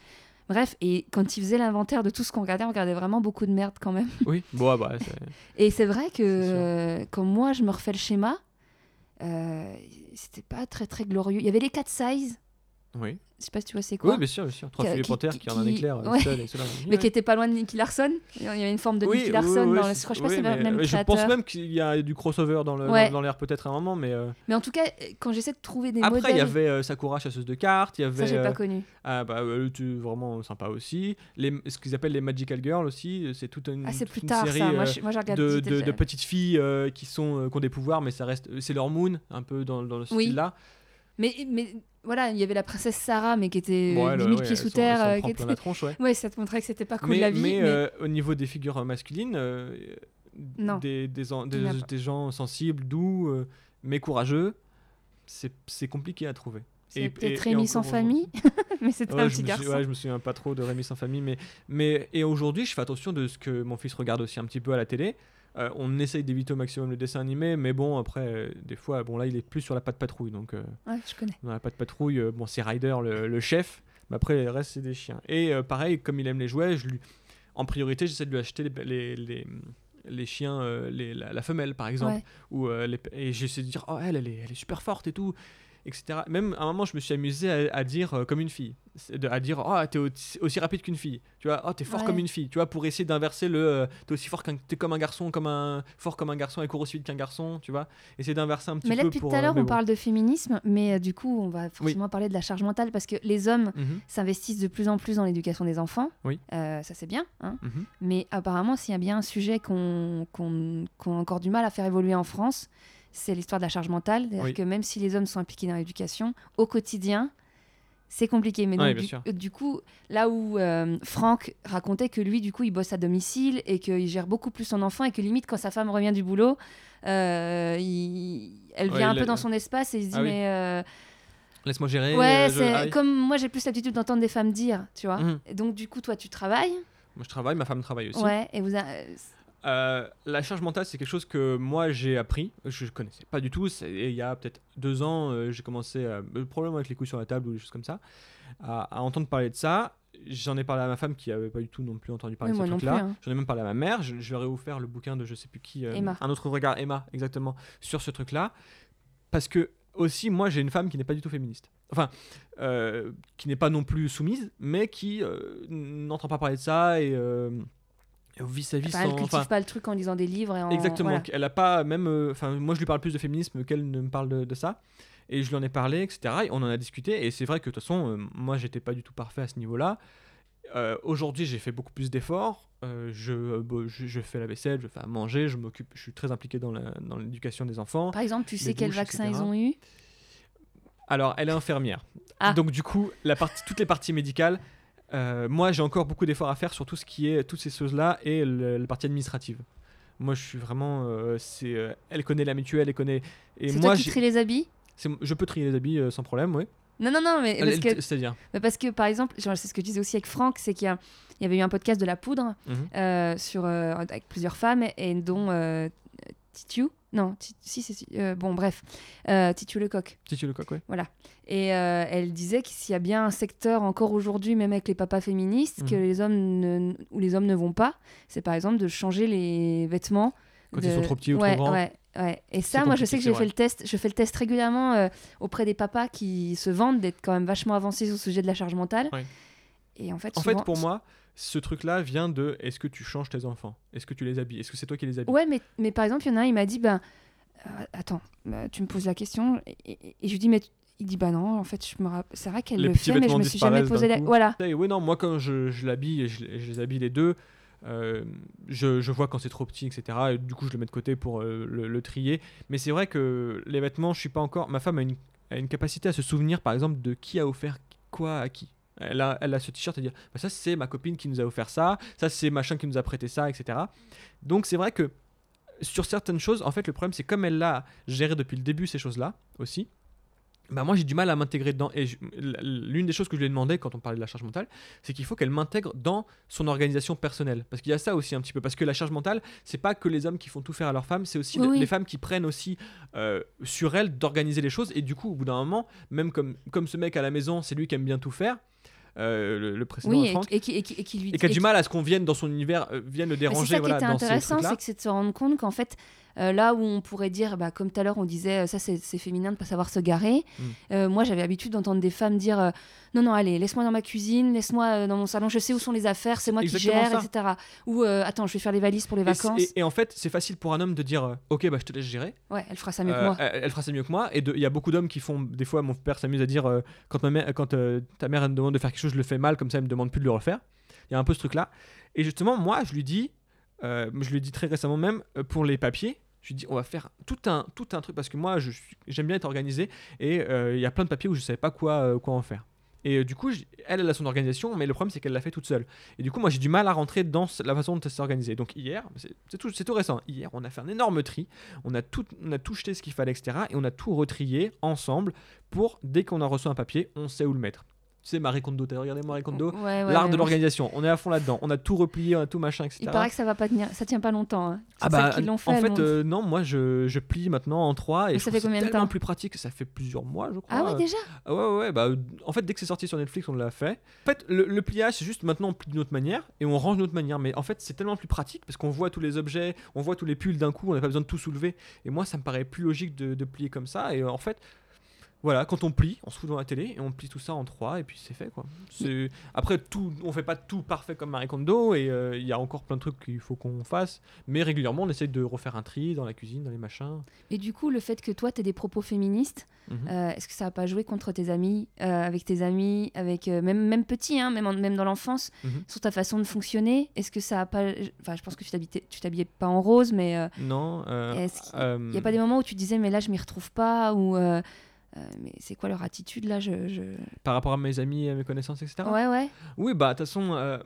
Bref, et quand il faisait l'inventaire de tout ce qu'on regardait, on regardait vraiment beaucoup de merde quand même. oui. [laughs] Bon, ah bah, Et c'est vrai que euh, quand moi je me refais le schéma, euh, c'était pas très très glorieux. Il y avait les 4 size, oui. je sais pas si tu vois c'est quoi, Oui, bien sûr, bien sûr. Trois Qui- filets qui- panthères qui- qui en un qui- éclair, euh, ouais. seul, et [laughs] mais qui était pas loin de Nicky Larson. Il y avait une forme de Oui, Nicky Larson dans le. c'est- Je crois que c'est même Je pense même qu'il y a du crossover dans le- Ouais. dans, dans l'air peut-être à un moment, mais euh, Mais en tout cas, quand j'essaie de trouver des après il modèles, y avait euh, Sakura chasseuse de cartes, il y ça avait j'ai euh, pas connu. ah bah euh, vraiment sympa aussi, les ce qu'ils appellent les magical girls aussi, c'est toute une, Ah c'est plus tard série ça. Moi euh, je, de, petites filles euh, qui sont euh, qui ont des pouvoirs, mais ça reste c'est leur moon un peu dans, le style là. Mais mais voilà, il y avait la princesse Sarah, mais qui était Bon, elle, limite ouais, pieds sous terre. euh, prend qui plein était- la tronche, ouais. Ouais, ça te montrait que c'était pas cool mais la vie. mais, mais- euh, au niveau des figures masculines, euh, Non. des, des, des- gens sensibles, doux, euh, mais courageux, c'est compliqué à trouver. c'est peut-être Rémi sans famille, [laughs] mais c'était Ouais, un petit suis- garçon. ouais, je me souviens pas trop de Rémi sans famille, mais, mais et aujourd'hui, je fais attention de ce que mon fils regarde aussi un petit peu à la télé. Euh, on essaye d'éviter au maximum le dessin animé, mais bon, après, euh, des fois, bon, là, il est plus sur la patte patrouille, donc euh, Ouais, je connais. dans la patte patrouille, bon, c'est Ryder le, le chef, mais après, le reste, c'est des chiens. Et pareil, comme il aime les jouets, je lui, en priorité, j'essaie de lui acheter les, les, les, les chiens, la, la femelle, par exemple, Ouais. ou et j'essaie de dire, oh, elle, elle est, elle est super forte et tout. Etc. Même à un moment, je me suis amusé à, à dire euh, comme une fille, de- à dire oh t'es aussi, aussi rapide qu'une fille, tu vois, oh t'es fort Ouais. comme une fille, tu vois, pour essayer d'inverser le euh, t'es aussi fort qu'un t'es comme un garçon, comme un fort comme un garçon et court aussi vite qu'un garçon, tu vois, essayer d'inverser un petit Mais là, peu depuis pour. tout à euh, l'heure, mais on bon. parle de féminisme, mais du coup, on va forcément parler de la charge mentale parce que les hommes Mhm, s'investissent de plus en plus dans l'éducation des enfants. Oui. Ça, c'est bien. hein. mhm. Mais apparemment, s'il y a bien un sujet qu'on qu'on- qu'on a encore du mal à faire évoluer en France, c'est l'histoire de la charge mentale. C'est-à-dire Oui. que même si les hommes sont impliqués dans l'éducation, au quotidien, c'est compliqué. Mais donc, Ouais, du, euh, du coup, là où euh, Franck racontait que lui, du coup, il bosse à domicile et qu'il gère beaucoup plus son enfant et que limite, quand sa femme revient du boulot, euh, il- elle vient un peu dans son espace et il se dit, Ah mais... Laisse-moi gérer. ouais, je- c'est ah oui. comme moi, j'ai plus l'habitude d'entendre des femmes dire, tu vois. Mhm. Et donc, du coup, toi, tu travailles. Moi je travaille, ma femme travaille aussi. Ouais, et vous... a- Euh, la charge mentale, c'est quelque chose que moi j'ai appris. Je connaissais pas du tout. Il y a peut-être deux ans, euh, j'ai commencé, à, le problème avec les couilles sur la table ou des choses comme ça, à, à entendre parler de ça. J'en ai parlé à ma femme qui avait pas du tout non plus entendu parler Oui, de ce truc-là. hein. J'en ai même parlé à ma mère. Je, je leur ai offert le bouquin de je sais plus qui, euh, Emma. un autre regard, Emma, exactement, sur ce truc-là. Parce que aussi, moi, j'ai une femme qui n'est pas du tout féministe. Enfin, euh, qui n'est pas non plus soumise, mais qui euh, n'entend pas parler de ça et Enfin, elle cultive pas le truc en lisant des livres et en... Exactement. voilà. Elle a pas même. euh, Enfin, moi, je lui parle plus de féminisme qu'elle ne me parle de, de ça. Et je lui en ai parlé, etc. Et on en a discuté. Et c'est vrai que de toute façon, euh, moi, j'étais pas du tout parfait à ce niveau-là. Euh, Aujourd'hui, j'ai fait beaucoup plus d'efforts. Je, bon, je, je fais la vaisselle, je fais à manger, je m'occupe. Je suis très impliqué dans l'éducation des enfants. Par exemple, tu sais quel douches, vaccin etc. ils ont eu? Alors, elle est infirmière. Ah. Donc, du coup, la partie, toutes les parties médicales, euh, moi, j'ai encore beaucoup d'efforts à faire sur tout ce qui est toutes ces choses-là et le- la partie administrative. Moi, je suis vraiment. euh, c'est, euh, elle connaît la mutuelle, elle connaît. Et C'est moi, toi qui tries les habits? Je peux trier les habits sans problème, oui. Non, non, non, mais parce que, C'est-à-dire? mais parce que par exemple, genre, c'est ce que je disais aussi avec Franck, c'est qu'il y, a- il y avait eu un podcast de la poudre Mhm. sur, avec plusieurs femmes, et dont Titu. Non, si, c'est. euh, bon, bref. Euh, Titu Lecoq. Si tu le coq, ouais. Et euh, elle disait que s'il y a bien un secteur encore aujourd'hui, même avec les papas féministes, Mhm. que les hommes ne, où les hommes ne vont pas, c'est par exemple de changer les vêtements. Quand de- ils sont trop petits ou ouais, trop grands. Ouais, ouais. Et ça, moi, je sais que j'ai fait le test. Je fais le test régulièrement euh, auprès des papas qui se vendent d'être quand même vachement avancés sur le sujet de la charge mentale. Ouais. Et en fait, En souvent- fait, pour moi, ce truc-là vient de est-ce que tu changes tes enfants? Est-ce que tu les habilles? Est-ce que c'est toi qui les habilles? Ouais, mais, mais par exemple, il y en a un, il m'a dit, ben, euh, attends, bah, tu me poses la question. Et, et- et je lui dis, mais il dit, bah non, en fait, je me c'est vrai qu'elle le fait, mais je me suis jamais posé la. Voilà. Et oui, non, moi quand je, je l'habille je les habille les deux, euh, je, je vois quand c'est trop petit, etc. Et du coup, je le mets de côté pour euh, le, le trier. Mais c'est vrai que les vêtements, je suis pas encore. Ma femme a une, a une capacité à se souvenir, par exemple, de qui a offert quoi à qui. Elle a, elle a ce t-shirt à dire bah, ça c'est ma copine qui nous a offert ça, ça c'est machin qui nous a prêté ça, etc. Donc c'est vrai que sur certaines choses, en fait le problème c'est comme elle l'a géré depuis le début ces choses-là aussi, bah moi j'ai du mal à m'intégrer dedans. Et l'une des choses que je lui ai demandé quand on parlait de la charge mentale, c'est qu'il faut qu'elle m'intègre dans son organisation personnelle. Parce qu'il y a ça aussi un petit peu. Parce que la charge mentale, c'est pas que les hommes qui font tout faire à leurs femmes, c'est aussi oui. les femmes qui prennent aussi euh, sur elles d'organiser les choses. Et du coup, au bout d'un moment, même comme, comme ce mec à la maison, c'est lui qui aime bien tout faire, euh, le, le précédent Oui, Franck, et, et qui, et qui- et qui lui et qui a du mal à ce qu'on vienne dans son univers, euh, vienne le déranger. C'est ça voilà, qui était dans ces intéressant, c'est que c'est de se rendre compte qu'en fait, euh, là où on pourrait dire, bah, comme tout à l'heure, on disait, euh, ça c'est féminin de ne pas savoir se garer. Mm. Euh, moi, j'avais l'habitude d'entendre des femmes dire, euh, non, non, allez, laisse-moi dans ma cuisine, laisse-moi dans mon salon, je sais où sont les affaires, c'est moi qui gère, ça. etc. Ou, attends, je vais faire les valises pour les vacances. Et, et en fait, c'est facile pour un homme de dire Ok, bah, je te laisse gérer. Ouais, elle fera ça mieux que moi. Elle, elle fera ça mieux que moi. Et il y a beaucoup d'hommes qui font. Des fois, mon père s'amuse à dire quand, ma mère, quand ta mère elle me demande de faire quelque chose, je le fais mal, comme ça, elle me demande plus de le refaire. Il y a un peu ce truc-là. Et justement, moi, je lui dis, euh, je lui dis très récemment même, euh, pour les papiers, je dis on va faire tout un, tout un truc parce que moi, j'aime bien être organisé et euh, il y a plein de papiers où je savais pas quoi, euh, quoi en faire. Et euh, du coup, elle, elle a son organisation, mais le problème, c'est qu'elle l'a fait toute seule. Et du coup, moi, j'ai du mal à rentrer dans la façon dont elle s'est organisée. Donc, hier, c'est tout, récent. Hier, on a fait un énorme tri. On a tout, on a tout jeté ce qu'il fallait, etc. Et on a tout retrié ensemble pour, dès qu'on a reçu un papier, on sait où le mettre. C'est Marie Kondo. T'as regardé Marie Kondo Ouais, ouais, L'art de l'organisation. On est à fond là-dedans. On a tout replié, on a tout machin, etc. Il paraît que ça va pas tenir, ça tient pas longtemps. hein. Ah bah, fait, en fait, euh, non, moi je, je plie maintenant en trois et Mais je ça fait combien de tellement temps plus pratique. Ça fait plusieurs mois, je crois. Ah ouais, déjà Ah ouais, ouais, bah, en fait, dès que c'est sorti sur Netflix, on l'a fait. En fait, le, le pliage, c'est juste maintenant on plie d'une autre manière et on range d'une autre manière. Mais en fait, c'est tellement plus pratique parce qu'on voit tous les objets, on voit tous les pulls d'un coup, on n'a pas besoin de tout soulever. Et moi, ça me paraît plus logique de, de plier comme ça. Et en fait, voilà, quand on plie, on se fout devant la télé et on plie tout ça en trois et puis c'est fait quoi. Après, tout, on fait pas tout parfait comme Marie Kondo et euh, il y a encore plein de trucs qu'il faut qu'on fasse. Mais régulièrement, on essaye de refaire un tri dans la cuisine, dans les machins. Et du coup, le fait que toi, tu aies des propos féministes, Mhm. euh, est-ce que ça n'a pas joué contre tes amis, euh, avec tes amis, avec même, même petits, hein, même, en- même dans l'enfance, Mhm. sur ta façon de fonctionner? Est-ce que ça a pas. Enfin, je pense que tu t'habillais, tu t'habillais pas en rose, mais Non. il n'y a pas des moments où tu disais, mais là, je m'y retrouve pas Ou. Euh, mais c'est quoi leur attitude là je, je- Par rapport à mes amis, à mes connaissances, etc. Ouais, ouais. Oui, bah, de toute façon, euh,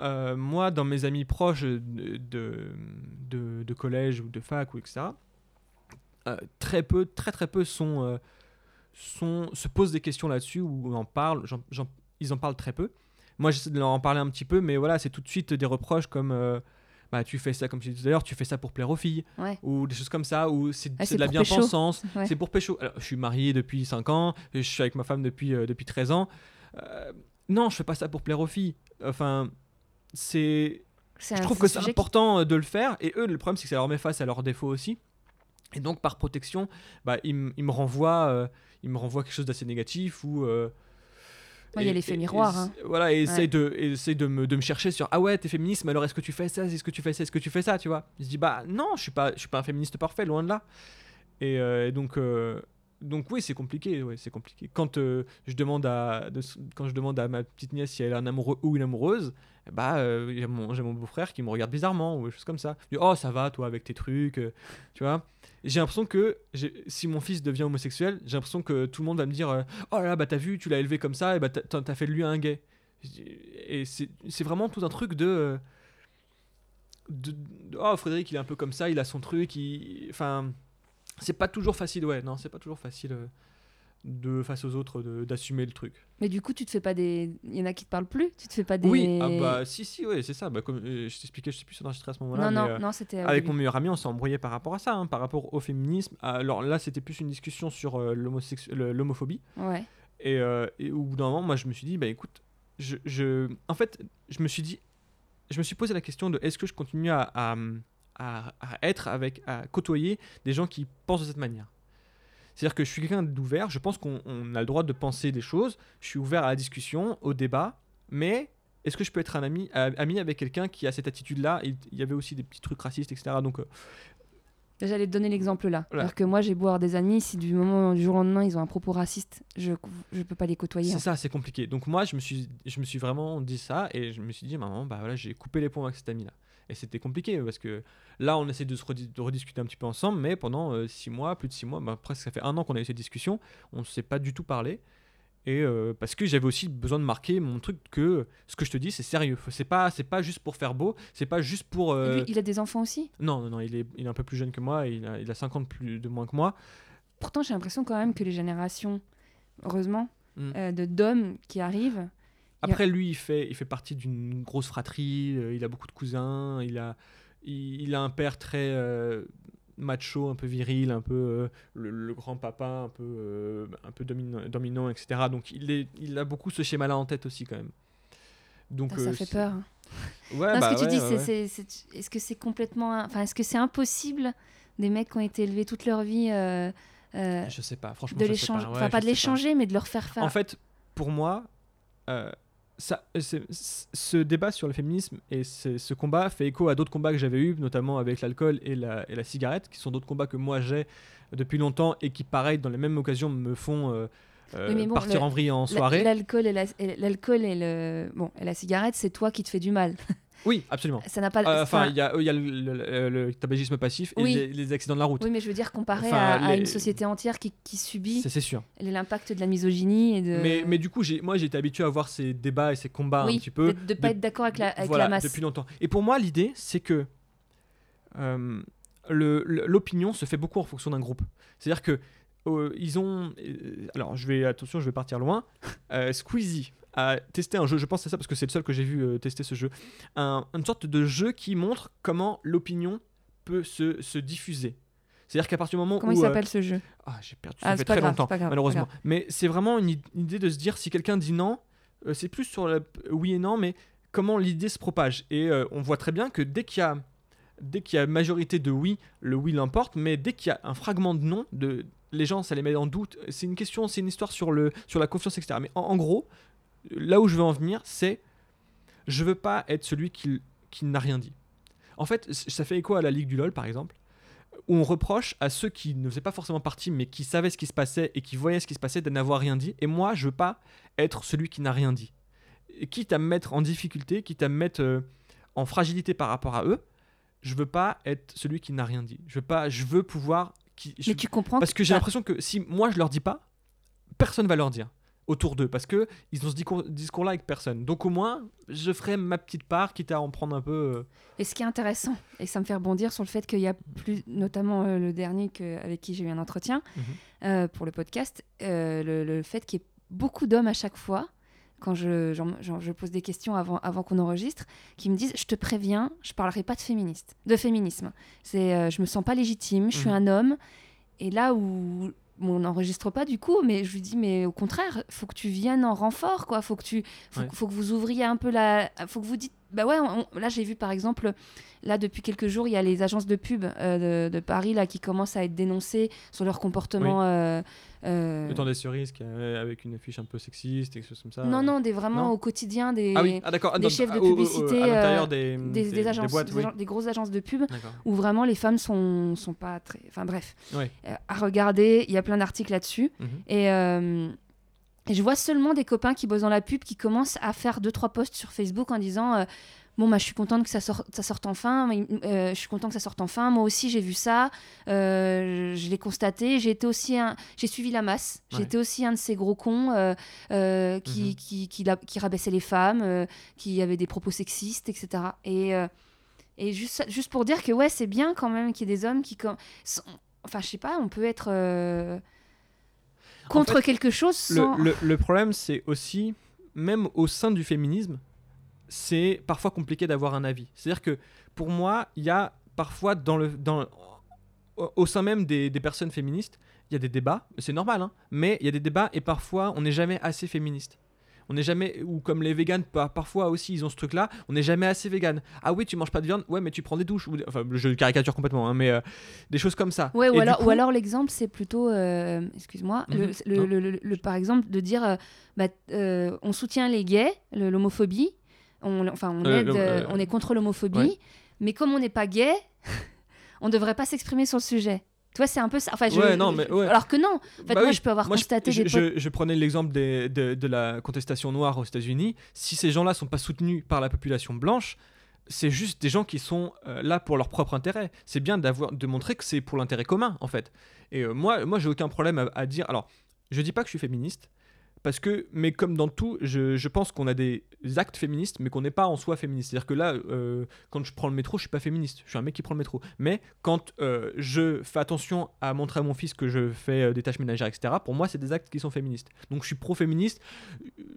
euh, moi, dans mes amis proches de, de, de- de collège ou de fac ou etc., très peu, très très peu sont, sont, se posent des questions là-dessus ou en parlent. ils en parlent très peu. Moi, j'essaie de leur en parler un petit peu, mais voilà, c'est tout de suite des reproches comme. Bah, tu fais ça, comme je disais tout à l'heure, tu fais ça pour plaire aux filles, Ouais. ou des choses comme ça, ou c'est Ah, de la bien-pensance, Ouais. c'est pour pécho. Alors, je suis marié depuis 5 ans, je suis avec ma femme depuis, euh, depuis 13 ans. Euh, non, je fais pas ça pour plaire aux filles. Enfin, c'est. Je trouve que c'est qui- important euh, de le faire, et eux, le problème, c'est que ça leur met face à leurs défauts aussi. Et donc, par protection, bah, ils, me renvoient, euh, ils me renvoient quelque chose d'assez négatif ou. Ouais, il y a et- l'effet et- miroir, et- hein. Voilà, et Ouais. essaye, de, essaye de, me, de me chercher sur Ah ouais, t'es féministe, mais alors est-ce que tu fais ça Est-ce que tu fais ça Est-ce que tu fais ça Tu vois? Je dis Bah non, je suis pas, je suis pas un féministe parfait, loin de là. Et, euh, et donc, euh, donc oui, c'est compliqué. Ouais, c'est compliqué. Quand, euh, je demande à, de- quand je demande à ma petite nièce si elle a un amoureux ou une amoureuse, bah euh, j'ai mon, mon beau-frère qui me regarde bizarrement ou des choses comme ça. Je dis Oh, ça va, toi, avec tes trucs. tu vois? J'ai l'impression que si mon fils devient homosexuel, j'ai l'impression que tout le monde va me dire euh, Oh là là, bah t'as vu, tu l'as élevé comme ça, et bah t'as- fait de lui un gay. Et c'est vraiment tout un truc de, euh, de- Oh, Frédéric, il est un peu comme ça, il a son truc, il. Enfin. C'est pas toujours facile, ouais, non, c'est pas toujours facile euh, de, face aux autres d'assumer le truc. Mais du coup, tu te fais pas des. Il y en a qui te parlent plus Tu te fais pas des. Oui, ah bah si, si, ouais, c'est ça. Bah, comme euh, je t'expliquais, je sais plus si on enregistrait à ce moment-là. non, mais, non, euh, non, c'était. avec mon meilleur ami, on s'est embrouillé par rapport à ça, hein, par rapport au féminisme. Alors là, c'était plus une discussion sur euh, l'homophobie. Ouais. Et, et au bout d'un moment, moi, je me suis dit, bah écoute, je, je- en fait, je me suis dit, je me suis posé la question de est-ce que je continue à, à, à- à être avec, à côtoyer des gens qui pensent de cette manière? C'est-à-dire que je suis quelqu'un d'ouvert, je pense qu'on on a le droit de penser des choses, je suis ouvert à la discussion, au débat, mais est-ce que je peux être un ami, euh, avec quelqu'un qui a cette attitude-là? Il il y avait aussi des petits trucs racistes, etc. Donc, euh, J'allais te donner l'exemple là. Voilà. Alors que moi, j'ai beau avoir des amis, si du moment du jour au lendemain ils ont un propos raciste, je je peux pas les côtoyer. C'est hein. ça, c'est compliqué. Donc moi, je me suis, je me suis vraiment dit ça et je me suis dit, maman, bah voilà, j'ai coupé les ponts avec cet ami-là. Et c'était compliqué parce que là, on essaie de se de rediscuter un petit peu ensemble, mais pendant euh, six mois, plus de six mois, bah, presque ça fait un an qu'on a eu cette discussion, on ne s'est pas du tout parlé. Et euh, parce que j'avais aussi besoin de marquer mon truc que ce que je te dis, c'est sérieux. C'est pas, c'est pas juste pour faire beau, c'est pas juste pour. Euh, lui, il a des enfants aussi? Non, non, non, il est, il est un peu plus jeune que moi, il a, il a 50 plus de moins que moi. Pourtant, j'ai l'impression quand même que les générations, heureusement, Mm. euh, de d'hommes qui arrivent. Après, lui, il fait, il fait partie d'une grosse fratrie, il a beaucoup de cousins, il a, il, il a un père très macho, un peu viril, un peu euh, le, le grand papa, un peu, euh, un peu dominant, dominant, etc. Donc, il, est, il a beaucoup ce schéma-là en tête aussi, quand même. Donc, Ça, ça euh, fait peur. Ouais, Non, bah ce que tu ouais, dis, ouais, c'est- ouais. c'est, c'est- est-ce que c'est complètement, enfin, est-ce que c'est impossible des mecs qui ont été élevés toute leur vie Je sais pas, franchement. de je les sais changer, pas. enfin de les changer, mais de leur faire faire? En fait, pour moi, ça, c- ce débat sur le féminisme et ce, combat fait écho à d'autres combats que j'avais eus, notamment avec l'alcool et la, et la cigarette, qui sont d'autres combats que moi j'ai depuis longtemps et qui, pareil, dans les mêmes occasions, me font euh, euh, Oui, mais bon, partir le- en vrille en soirée. L'alcool et, la, et l'alcool et le bon et la cigarette, c'est toi qui te fais du mal. [laughs] Oui, absolument. Ça n'a pas. Euh, Enfin, il y a, il y a le, le- le- le tabagisme passif et Oui. les, les accidents de la route. oui, mais je veux dire comparé Enfin, à, une société entière qui, qui subit C'est sûr. l'impact de la misogynie et de. Mais, mais du coup, moi, été habitué à voir ces débats et ces combats oui, un petit peu. de, de pas de- être d'accord avec la, avec voilà, la masse. depuis longtemps. Et pour moi, l'idée, c'est que euh, l'opinion se fait beaucoup en fonction d'un groupe. C'est-à-dire que euh, ils ont. euh, alors, je vais attention, je vais partir loin. Euh, Squeezie a testé un jeu. Je pense à ça parce que c'est le seul que j'ai vu euh, tester ce jeu. Un- une sorte de jeu qui montre comment l'opinion peut se, se diffuser. C'est-à-dire qu'à partir du moment Comment où il euh, s'appelle ce jeu? Ah, j'ai perdu, Ah, ça c'est fait très grave, longtemps, c'est grave, malheureusement. Mais c'est vraiment une, id- une idée de se dire si quelqu'un dit non, euh, c'est plus sur le oui et non, mais comment l'idée se propage. Et euh, on voit très bien que dès qu'il y a dès qu'il y a majorité de oui, le oui l'emporte, mais dès qu'il y a un fragment de non, de, les gens, ça les met en doute. C'est une question, c'est une histoire sur, le, sur la confiance, etc. Mais en, en gros, là où je veux en venir, c'est je veux pas être celui qui, qui n'a rien dit. En fait, ça fait écho à la Ligue du LoL, par exemple, où on reproche à ceux qui ne faisaient pas forcément partie, mais qui savaient ce qui se passait et qui voyaient ce qui se passait, de n'avoir rien dit. Et moi, je veux pas être celui qui n'a rien dit. Et quitte à me mettre en difficulté, quitte à me mettre euh, en fragilité par rapport à eux, je veux pas être celui qui n'a rien dit. Je veux pas, je veux pouvoir. Qui, je- Mais tu comprends parce que j'ai bah, l'impression que si moi je leur dis pas, personne va leur dire autour d'eux parce que ils ont ce discours- discours-là avec personne. Donc au moins, je ferai ma petite part, quitte à en prendre un peu. euh, Et ce qui est intéressant, et ça me fait rebondir sur le fait qu'il y a plus, notamment euh, le dernier que- avec qui j'ai eu un entretien Mhm. euh, pour le podcast, euh, le, le fait qu'il y ait beaucoup d'hommes à chaque fois, quand je, pose des questions avant, avant qu'on enregistre, qui me disent Je te préviens, je parlerai pas de, féministe, de féminisme. C'est, euh, je me sens pas légitime, je suis Mhm. un homme. Et là où bon, on n'enregistre pas du coup, mais je lui dis mais au contraire, faut que tu viennes en renfort, quoi. Faut que tu, faut, Ouais. faut que vous ouvriez un peu la, faut que vous dites, bah ouais. on- là j'ai vu par exemple, là depuis quelques jours, il y a les agences de pub euh, de, de Paris là qui commencent à être dénoncées sur leur comportement. euh, euh, Le temps des cerises euh, avec une affiche un peu sexiste et quelque chose comme ça. non non, des vraiment Non au quotidien des, Ah oui, ah, d'accord. des chefs de publicité, à euh, des, des, des agences, boîtes, des, oui. grosses agences de pub où vraiment les femmes sont sont pas très, enfin bref, Ouais. Euh, à regarder. Il y a plein d'articles là-dessus. Mhm. Et, euh, et je vois seulement des copains qui bossent dans la pub qui commencent à faire deux trois posts sur Facebook en disant euh, bon bah je suis contente que ça sorte, ça sorte enfin, euh, je suis content que ça sorte enfin. Moi aussi j'ai vu ça, euh, je l'ai constaté. J'ai été aussi un, j'ai suivi la masse. Ouais. été aussi un de ces gros cons qui, Mhm. qui, qui, la- qui rabaissait les femmes, qui avait des propos sexistes, etc. Et et juste, juste pour dire que ouais, c'est bien quand même qu'il y ait des hommes qui. com- sont- Enfin, je sais pas, on peut être contre fait, quelque chose sans. Le, le- le problème, c'est aussi, même au sein du féminisme, c'est parfois compliqué d'avoir un avis. C'est-à-dire que pour moi, il y a parfois dans le, dans, au, au sein même des, des personnes féministes, il y a des débats, c'est normal, hein, mais il y a des débats et parfois on n'est jamais assez féministe. On n'est jamais, ou comme les véganes, par- parfois aussi ils ont ce truc-là, on n'est jamais assez vegan. Ah oui, tu manges pas de viande, ouais, mais tu prends des douches. Ou Enfin, je caricature complètement, hein, mais euh, des choses comme ça. Ouais, ou alors, coup- ou alors l'exemple, c'est plutôt, euh, excuse-moi, le- Mhm, le, par exemple, de dire, euh, bah, on soutient les gays, l'homophobie, on, enfin, on, aide, on est contre l'homophobie, ouais. mais comme on n'est pas gay, [laughs] on devrait pas s'exprimer sur le sujet. Tu vois, c'est un peu ça. Enfin, je- Ouais, non, je- mais ouais. Alors que non. En fait, Bah moi, oui. je peux avoir Moi, constaté je, des je- prenais l'exemple de, de la contestation noire aux États-Unis. Si ces gens-là sont pas soutenus par la population blanche, c'est juste des gens qui sont euh, là pour leur propre intérêt. C'est bien d'avoir de montrer que c'est pour l'intérêt commun, en fait. Et euh, moi, moi, j'ai aucun problème à, à dire. Alors, je dis pas que je suis féministe. Parce que, mais comme dans tout, je, je pense qu'on a des actes féministes, mais qu'on n'est pas en soi féministe. C'est-à-dire que là, euh, quand je prends le métro, je suis pas féministe. Je suis un mec qui prend le métro. Mais quand euh, je fais attention à montrer à mon fils que je fais euh, des tâches ménagères, etc., pour moi, c'est des actes qui sont féministes. Donc je suis pro-féministe.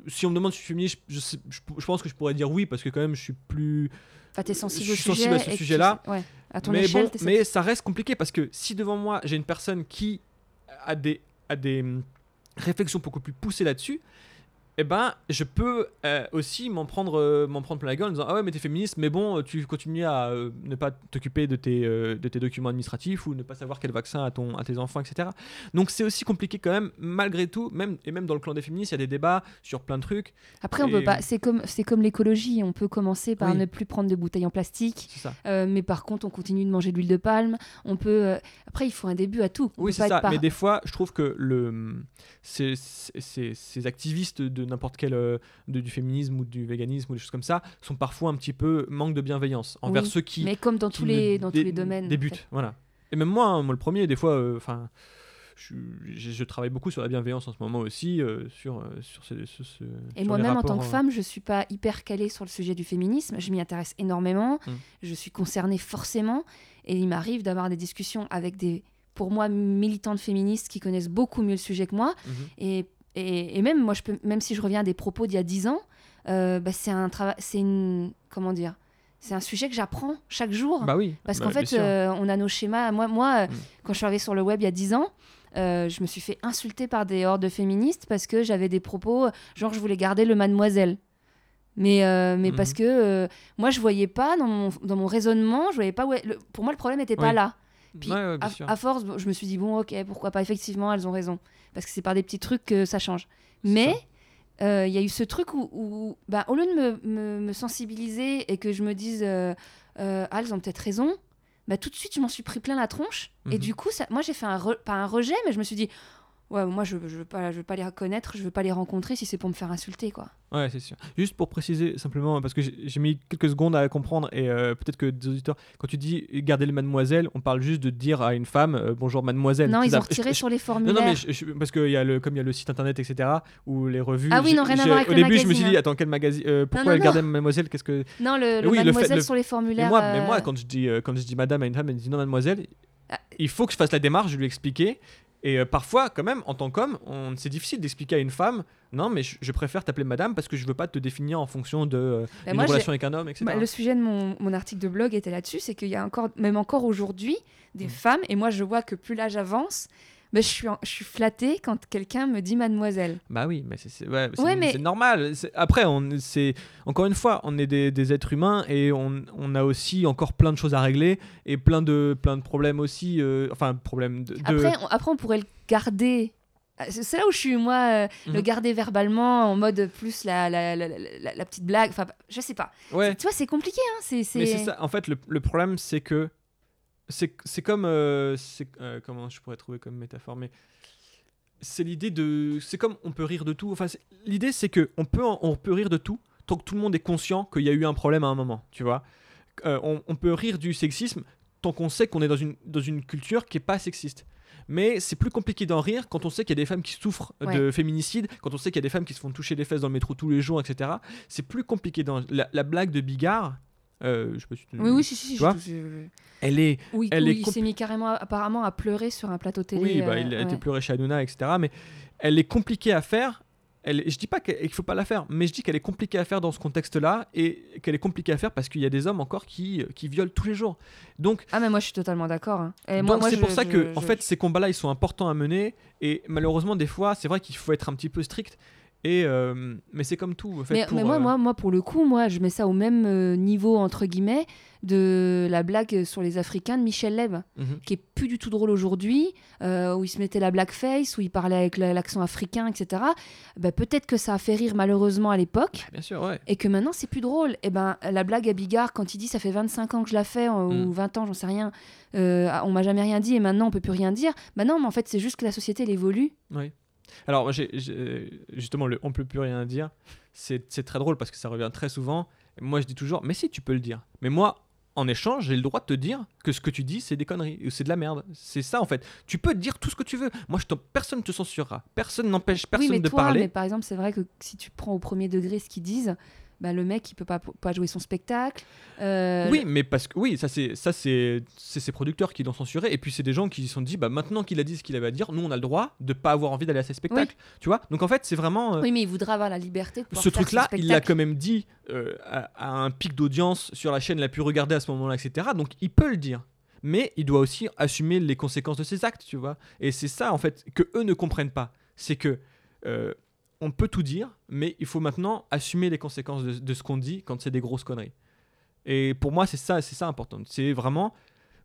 Si on me demande si je suis féministe, je, sais- je- je pense que je pourrais dire oui, parce que quand même, je suis plus. Enfin, t'es sensible je au suis sujet. sensible à ce tu- sujet-là. Ouais. À ton mais échelle, bon, mais ça reste compliqué parce que si devant moi j'ai une personne qui a des, a des réflexions beaucoup plus poussées là-dessus, eh ben je peux euh, aussi m'en prendre, euh, m'en prendre plein la gueule en disant ah ouais mais t'es féministe mais bon tu continues à euh, ne pas t'occuper de tes, de tes documents administratifs ou ne pas savoir quel vaccin à, ton, à tes enfants etc. Donc c'est aussi compliqué quand même malgré tout même et même dans le clan des féministes il y a des débats sur plein de trucs Après, on peut pas. C'est comme, c'est comme l'écologie. On peut commencer par Oui. ne plus prendre de bouteilles en plastique, mais par contre, on continue de manger de l'huile de palme. On peut. Après, il faut un début à tout. On Oui, c'est ça. par- Mais des fois, je trouve que le, ces, ces- ces- ces activistes de n'importe quel euh, de- du féminisme ou du véganisme ou des choses comme ça sont parfois un petit peu manque de bienveillance envers Oui, ceux qui, Mais comme dans tous les, dans tous les domaines. en débutent. fait. Voilà. Et même moi, hein, moi le premier, des fois, euh, enfin. je, je- je travaille beaucoup sur la bienveillance en ce moment aussi, euh, sur, euh, sur, ce- ce- ce- Et moi-même, en tant que femme, je suis pas hyper calée sur le sujet du féminisme. Je m'y intéresse énormément. Mm. Je suis concernée forcément. Et il m'arrive d'avoir des discussions avec des, pour moi, militantes féministes qui connaissent beaucoup mieux le sujet que moi. mhm. Et, et, et même moi, je peux, même si je reviens à des propos d'il y a 10 ans, euh, bah, c'est un travail, c'est une, comment dire, c'est un sujet que j'apprends chaque jour. Bah oui. Parce bah, qu'en fait, euh, on a nos schémas. Moi, moi euh, Mm. quand je suis arrivée sur le web il y a 10 ans, euh, je me suis fait insulter par des hordes de féministes parce que j'avais des propos, genre je voulais garder le mademoiselle. Mais, euh, mais Mhm. parce que euh, moi, je voyais pas dans mon, dans mon raisonnement, je voyais pas où est- le- pour moi, le problème n'était pas là. Puis Ouais, ouais, bien à, force, je me suis dit, bon, ok, pourquoi pas, effectivement, elles ont raison. Parce que c'est par des petits trucs que ça change. Mais euh, il y a eu ce truc où, où, bah, au lieu de me, me- me sensibiliser et que je me dise, euh, euh, ah, elles ont peut-être raison, bah, tout de suite, je m'en suis pris plein la tronche. Et Mhm. du coup, ça, moi, j'ai fait un, re- pas un rejet, mais je me suis dit, ouais, moi, je, je veux pas, je veux pas les reconnaître, je veux pas les rencontrer si c'est pour me faire insulter, quoi. Ouais, c'est sûr. Juste pour préciser simplement, parce que j'ai mis quelques secondes à comprendre, et euh, peut-être que des auditeurs, quand tu dis garder le mademoiselle, on parle juste de dire à une femme euh, bonjour mademoiselle. non, ils ont retiré Je- sur les Non, formulaires. non, mais je- je- parce qu'il y a le, comme il y a le site internet, etc., ou les revues. Ah oui, non, rien à voir avec Au le début, je me suis dit, hein. attends, quel magazine euh, Pourquoi non, elle non. gardait mademoiselle Qu'est-ce que. Non, le, le Oui, le fait- mademoiselle le- sur les Mais formulaires. moi, mais moi quand, je dis, quand je dis madame à une femme, elle me dit non, mademoiselle, Ah. il faut que je fasse la démarche, je lui expliquer. Et euh, parfois, quand même, en tant qu'homme, c'est difficile d'expliquer à une femme non, mais je, je préfère t'appeler madame parce que je veux pas te définir en fonction de euh, bah, une relation avec un homme, etc. Bah, le sujet de mon, mon article de blog était là-dessus, c'est qu'il y a encore, même encore aujourd'hui, des Mm. femmes, et moi je vois que plus l'âge avance, bah, je, suis je suis flattée quand quelqu'un me dit mademoiselle. Bah oui, mais c'est ouais, Ouais, mais- normal. Après, on, encore une fois, on est des, des êtres humains et on, on a aussi encore plein de choses à régler et plein de plein de problèmes aussi. euh, enfin, problèmes de. de- Après, on, après, on pourrait le garder. Ah, C'est là où je suis, moi, euh, le Mhm. garder verbalement en mode plus la, la, la, la- la petite blague. Enfin, je sais pas. ouais. Tu vois, c'est compliqué. Hein, c'est, Mais c'est- c'est ça. En fait, le, le problème, c'est que c'est comme euh, c'est euh, comment je pourrais trouver comme métaphore, mais c'est l'idée de c'est comme on peut rire de tout. Enfin, l'idée c'est que on peut on peut rire de tout tant que tout le monde est conscient qu'il y a eu un problème à un moment. Tu vois, Euh, on, on peut rire du sexisme tant qu'on sait qu'on est dans une dans une culture qui est pas sexiste. Mais c'est plus compliqué d'en rire quand on sait qu'il y a des femmes qui souffrent de féminicide, quand on sait qu'il y a des femmes qui se font toucher les fesses dans le métro tous les jours, etc. C'est plus compliqué. Dans la, la blague de Bigard, euh, je sais pas si tu- Oui, oui, si, si. si, Tu vois je- je- elle est. Oui, Elle oui, est il s'est mis carrément, apparemment, à pleurer sur un plateau télé. Oui, bah, euh, il a été pleuré chez Hanouna, etc. Mais elle est compliquée à faire. Elle, je dis pas qu'il faut pas la faire, mais je dis qu'elle est compliquée à faire dans ce contexte-là et qu'elle est compliquée à faire parce qu'il y a des hommes encore qui, qui violent tous les jours. Donc, Ah, mais moi, je suis totalement d'accord. hein. Donc c'est je- pour ça je- que, en je- fait, ces combats-là, ils sont importants à mener. Et malheureusement, des fois, c'est vrai qu'il faut être un petit peu strict. Et euh, mais c'est comme tout. en fait, mais, pour, mais moi, euh, moi, moi, pour le coup, moi, je mets ça au même euh, niveau, entre guillemets, de la blague sur les Africains de Michel Leb, mhm. qui est plus du tout drôle aujourd'hui, où il se mettait la blackface, où il parlait avec la- l'accent africain, etc. Bah, Peut-être que ça a fait rire malheureusement à l'époque. Bien sûr, ouais. Et que maintenant c'est plus drôle. Et ben la blague à Bigard quand il dit ça fait 25 ans que je la fais Mm. ou 20 ans, j'en sais rien. on m'a jamais rien dit et maintenant on peut plus rien dire. Bah non, mais en fait c'est juste que la société elle évolue. Alors, j'ai- justement, le on peut plus rien dire, c'est c'est très drôle parce que ça revient très souvent. Moi, je dis toujours, mais si, tu peux le dire. Mais moi, en échange, j'ai le droit de te dire que ce que tu dis, c'est des conneries ou c'est de la merde. C'est ça, en fait. Tu peux dire tout ce que tu veux. Moi, je personne ne te censurera. Personne n'empêche personne oui, mais de toi, parler. mais par exemple, c'est vrai que si tu prends au premier degré ce qu'ils disent, bah, le mec il peut pas, pas jouer son spectacle. Euh, Oui, mais parce que oui, ça c'est ça c'est c'est ses producteurs qui l'ont censuré et puis c'est des gens qui se sont dit bah maintenant qu'il a dit ce qu'il avait à dire, nous on a le droit de pas avoir envie d'aller à ses spectacles, tu vois Donc en fait, c'est vraiment euh, Oui, mais il voudra avoir la liberté de ce son truc-là, il l'a quand même dit euh, à, à un pic d'audience sur la chaîne la plus regardée à ce moment-là, etc. Donc il peut le dire. Mais il doit aussi assumer les conséquences de ses actes, tu vois. Et c'est ça, en fait, que eux ne comprennent pas. C'est que on peut tout dire, mais il faut maintenant assumer les conséquences de, de ce qu'on dit quand c'est des grosses conneries. Et pour moi, c'est ça, c'est ça important. C'est vraiment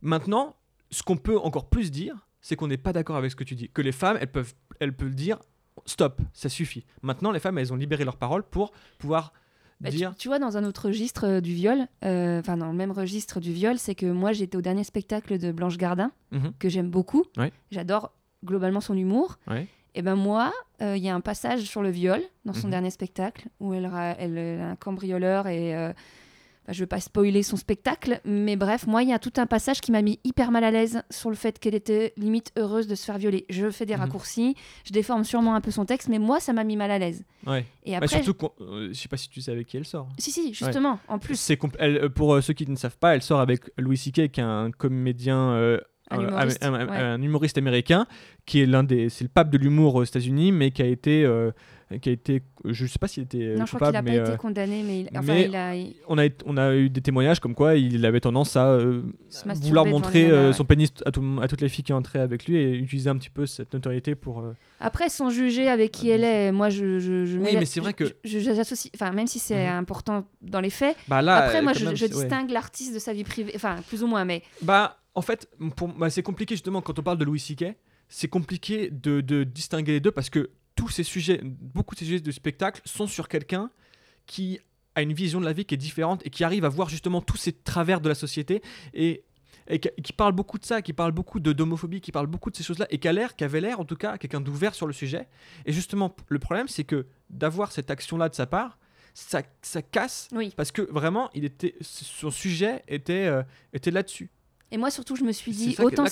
maintenant ce qu'on peut encore plus dire, c'est qu'on n'est pas d'accord avec ce que tu dis. Que les femmes, elles peuvent, elles peuvent dire stop, ça suffit. Maintenant, les femmes, elles ont libéré leur parole pour pouvoir Bah, dire. tu vois, dans un autre registre euh, du viol, euh, enfin dans le même registre du viol, c'est que moi j'étais au dernier spectacle de Blanche Gardin, Mhm. que j'aime beaucoup. Ouais. J'adore globalement son humour. Ouais. Et ben moi, euh, il y a un passage sur le viol dans son Mhm. dernier spectacle où elle, elle, elle a un cambrioleur et euh, bah, je veux pas spoiler son spectacle, mais bref, moi il y a tout un passage qui m'a mis hyper mal à l'aise sur le fait qu'elle était limite heureuse de se faire violer. Je fais des Mhm. raccourcis, je déforme sûrement un peu son texte, mais moi ça m'a mis mal à l'aise. Ouais. Et Bah, après, surtout, euh, je sais pas si tu sais avec qui elle sort. si si, justement, en plus. C'est compl- elle, euh, pour euh, ceux qui ne savent pas, elle sort avec Louis C.K., qui est un comédien, euh, Un euh, humoriste, un- un- ouais. un humoriste américain, qui est l'un des, c'est le pape de l'humour aux États-Unis, mais qui a été, euh, qui a été, je sais pas s'il était euh, Non, je crois qu'il mais pas euh, été condamné, mais, il, enfin, mais il a. il- on a, eu- on a eu des témoignages comme quoi il avait tendance à euh, vouloir montrer euh, son pénis à, tout- à toutes les filles qui entraient avec lui et utiliser un petit peu cette notoriété pour. euh, Après, sans juger avec qui elle est, moi, je. je, je Oui, mais c'est vrai que- J'associe. Enfin, même si c'est Mhm. important dans les faits. Bah là, Après, moi, je, même, je c'est- ouais. distingue l'artiste de sa vie privée. Enfin, plus ou moins, mais. Bah, en fait, bah, c'est compliqué justement quand on parle de Louis C.K. C'est compliqué de, de distinguer les deux parce que tous ces sujets, beaucoup de ces sujets de spectacle sont sur quelqu'un qui a une vision de la vie qui est différente et qui arrive à voir justement tous ces travers de la société et, et qui, qui parle beaucoup de ça, qui parle beaucoup de d'homophobie, qui parle beaucoup de ces choses-là et qui a l'air, qui avait l'air en tout cas, quelqu'un d'ouvert sur le sujet. Et justement, le problème, c'est que d'avoir cette action-là de sa part, ça, ça casse Oui. parce que vraiment, il était, son sujet était, euh, était là-dessus. Et moi, surtout, je me suis dit, autant que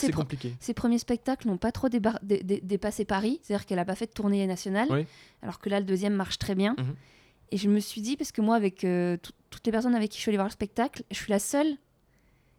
ses, premiers spectacles n'ont pas trop débar- dé- dé- dépassé Paris. C'est-à-dire qu'elle n'a pas fait de tournée nationale. Oui. Alors que là, le deuxième marche très bien. Mhm. Et je me suis dit, parce que moi, avec euh, tout- toutes les personnes avec qui je suis allée voir le spectacle, je suis la seule.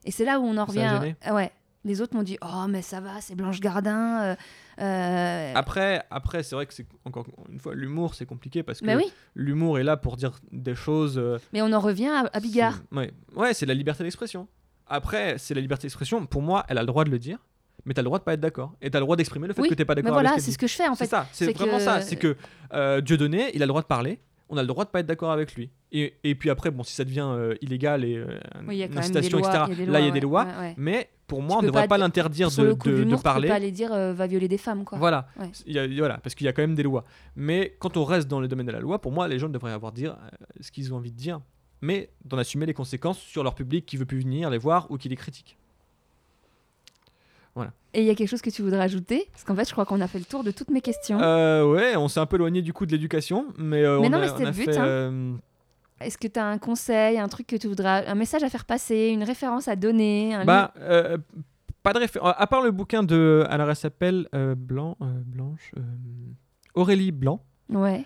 Et c'est là où on en Ça a revient. gêné ouais. Les autres m'ont dit, oh, mais ça va, c'est Blanche Gardin. euh, euh, Après, après c'est vrai que c'est encore une fois l'humour, c'est compliqué parce que oui, l'humour est là pour dire des choses. mais on en revient à, à Bigard. Ouais, ouais, c'est la liberté d'expression. Après, c'est la liberté d'expression. Pour moi, elle a le droit de le dire, mais t'as le droit de pas être d'accord et t'as le droit d'exprimer le fait Oui, que t'es pas Mais d'accord. voilà, avec ce c'est ce que je fais en dit. C'est fait. ça, c'est vraiment que- ça. C'est que euh, Dieudonné, il a le droit de parler. On a le droit de pas être d'accord avec lui. Et, et puis après, bon, si ça devient euh, illégal et euh, Oui, une incitation, lois. etc. il là, il y a des lois. ouais, ouais. Mais pour moi, on ne devrait pas pas dire- l'interdire de, de- de de l'humour, tu peux parler. pas aller dire euh, va violer des femmes quoi. Voilà, Ouais. Il y a- voilà, parce qu'il y a quand même des lois. Mais quand on reste dans le domaine de la loi, pour moi, les gens devraient avoir dire euh, ce qu'ils ont envie de dire, mais d'en assumer les conséquences sur leur public qui veut plus venir les voir ou qui les critique. Et il y a quelque chose que tu voudrais ajouter? Parce qu'en fait, je crois qu'on a fait le tour de toutes mes questions. Euh, ouais, on s'est un peu éloigné du coup de l'éducation, mais, euh, Mais on non, a, mais c'était le but, hein. euh, Est-ce que tu as un conseil, un truc que tu voudrais, un message à faire passer, une référence à donner un bah, euh, pas de référence. À part le bouquin de. Alors, elle s'appelle Blanc, Blanche. Aurélie Blanc. Ouais,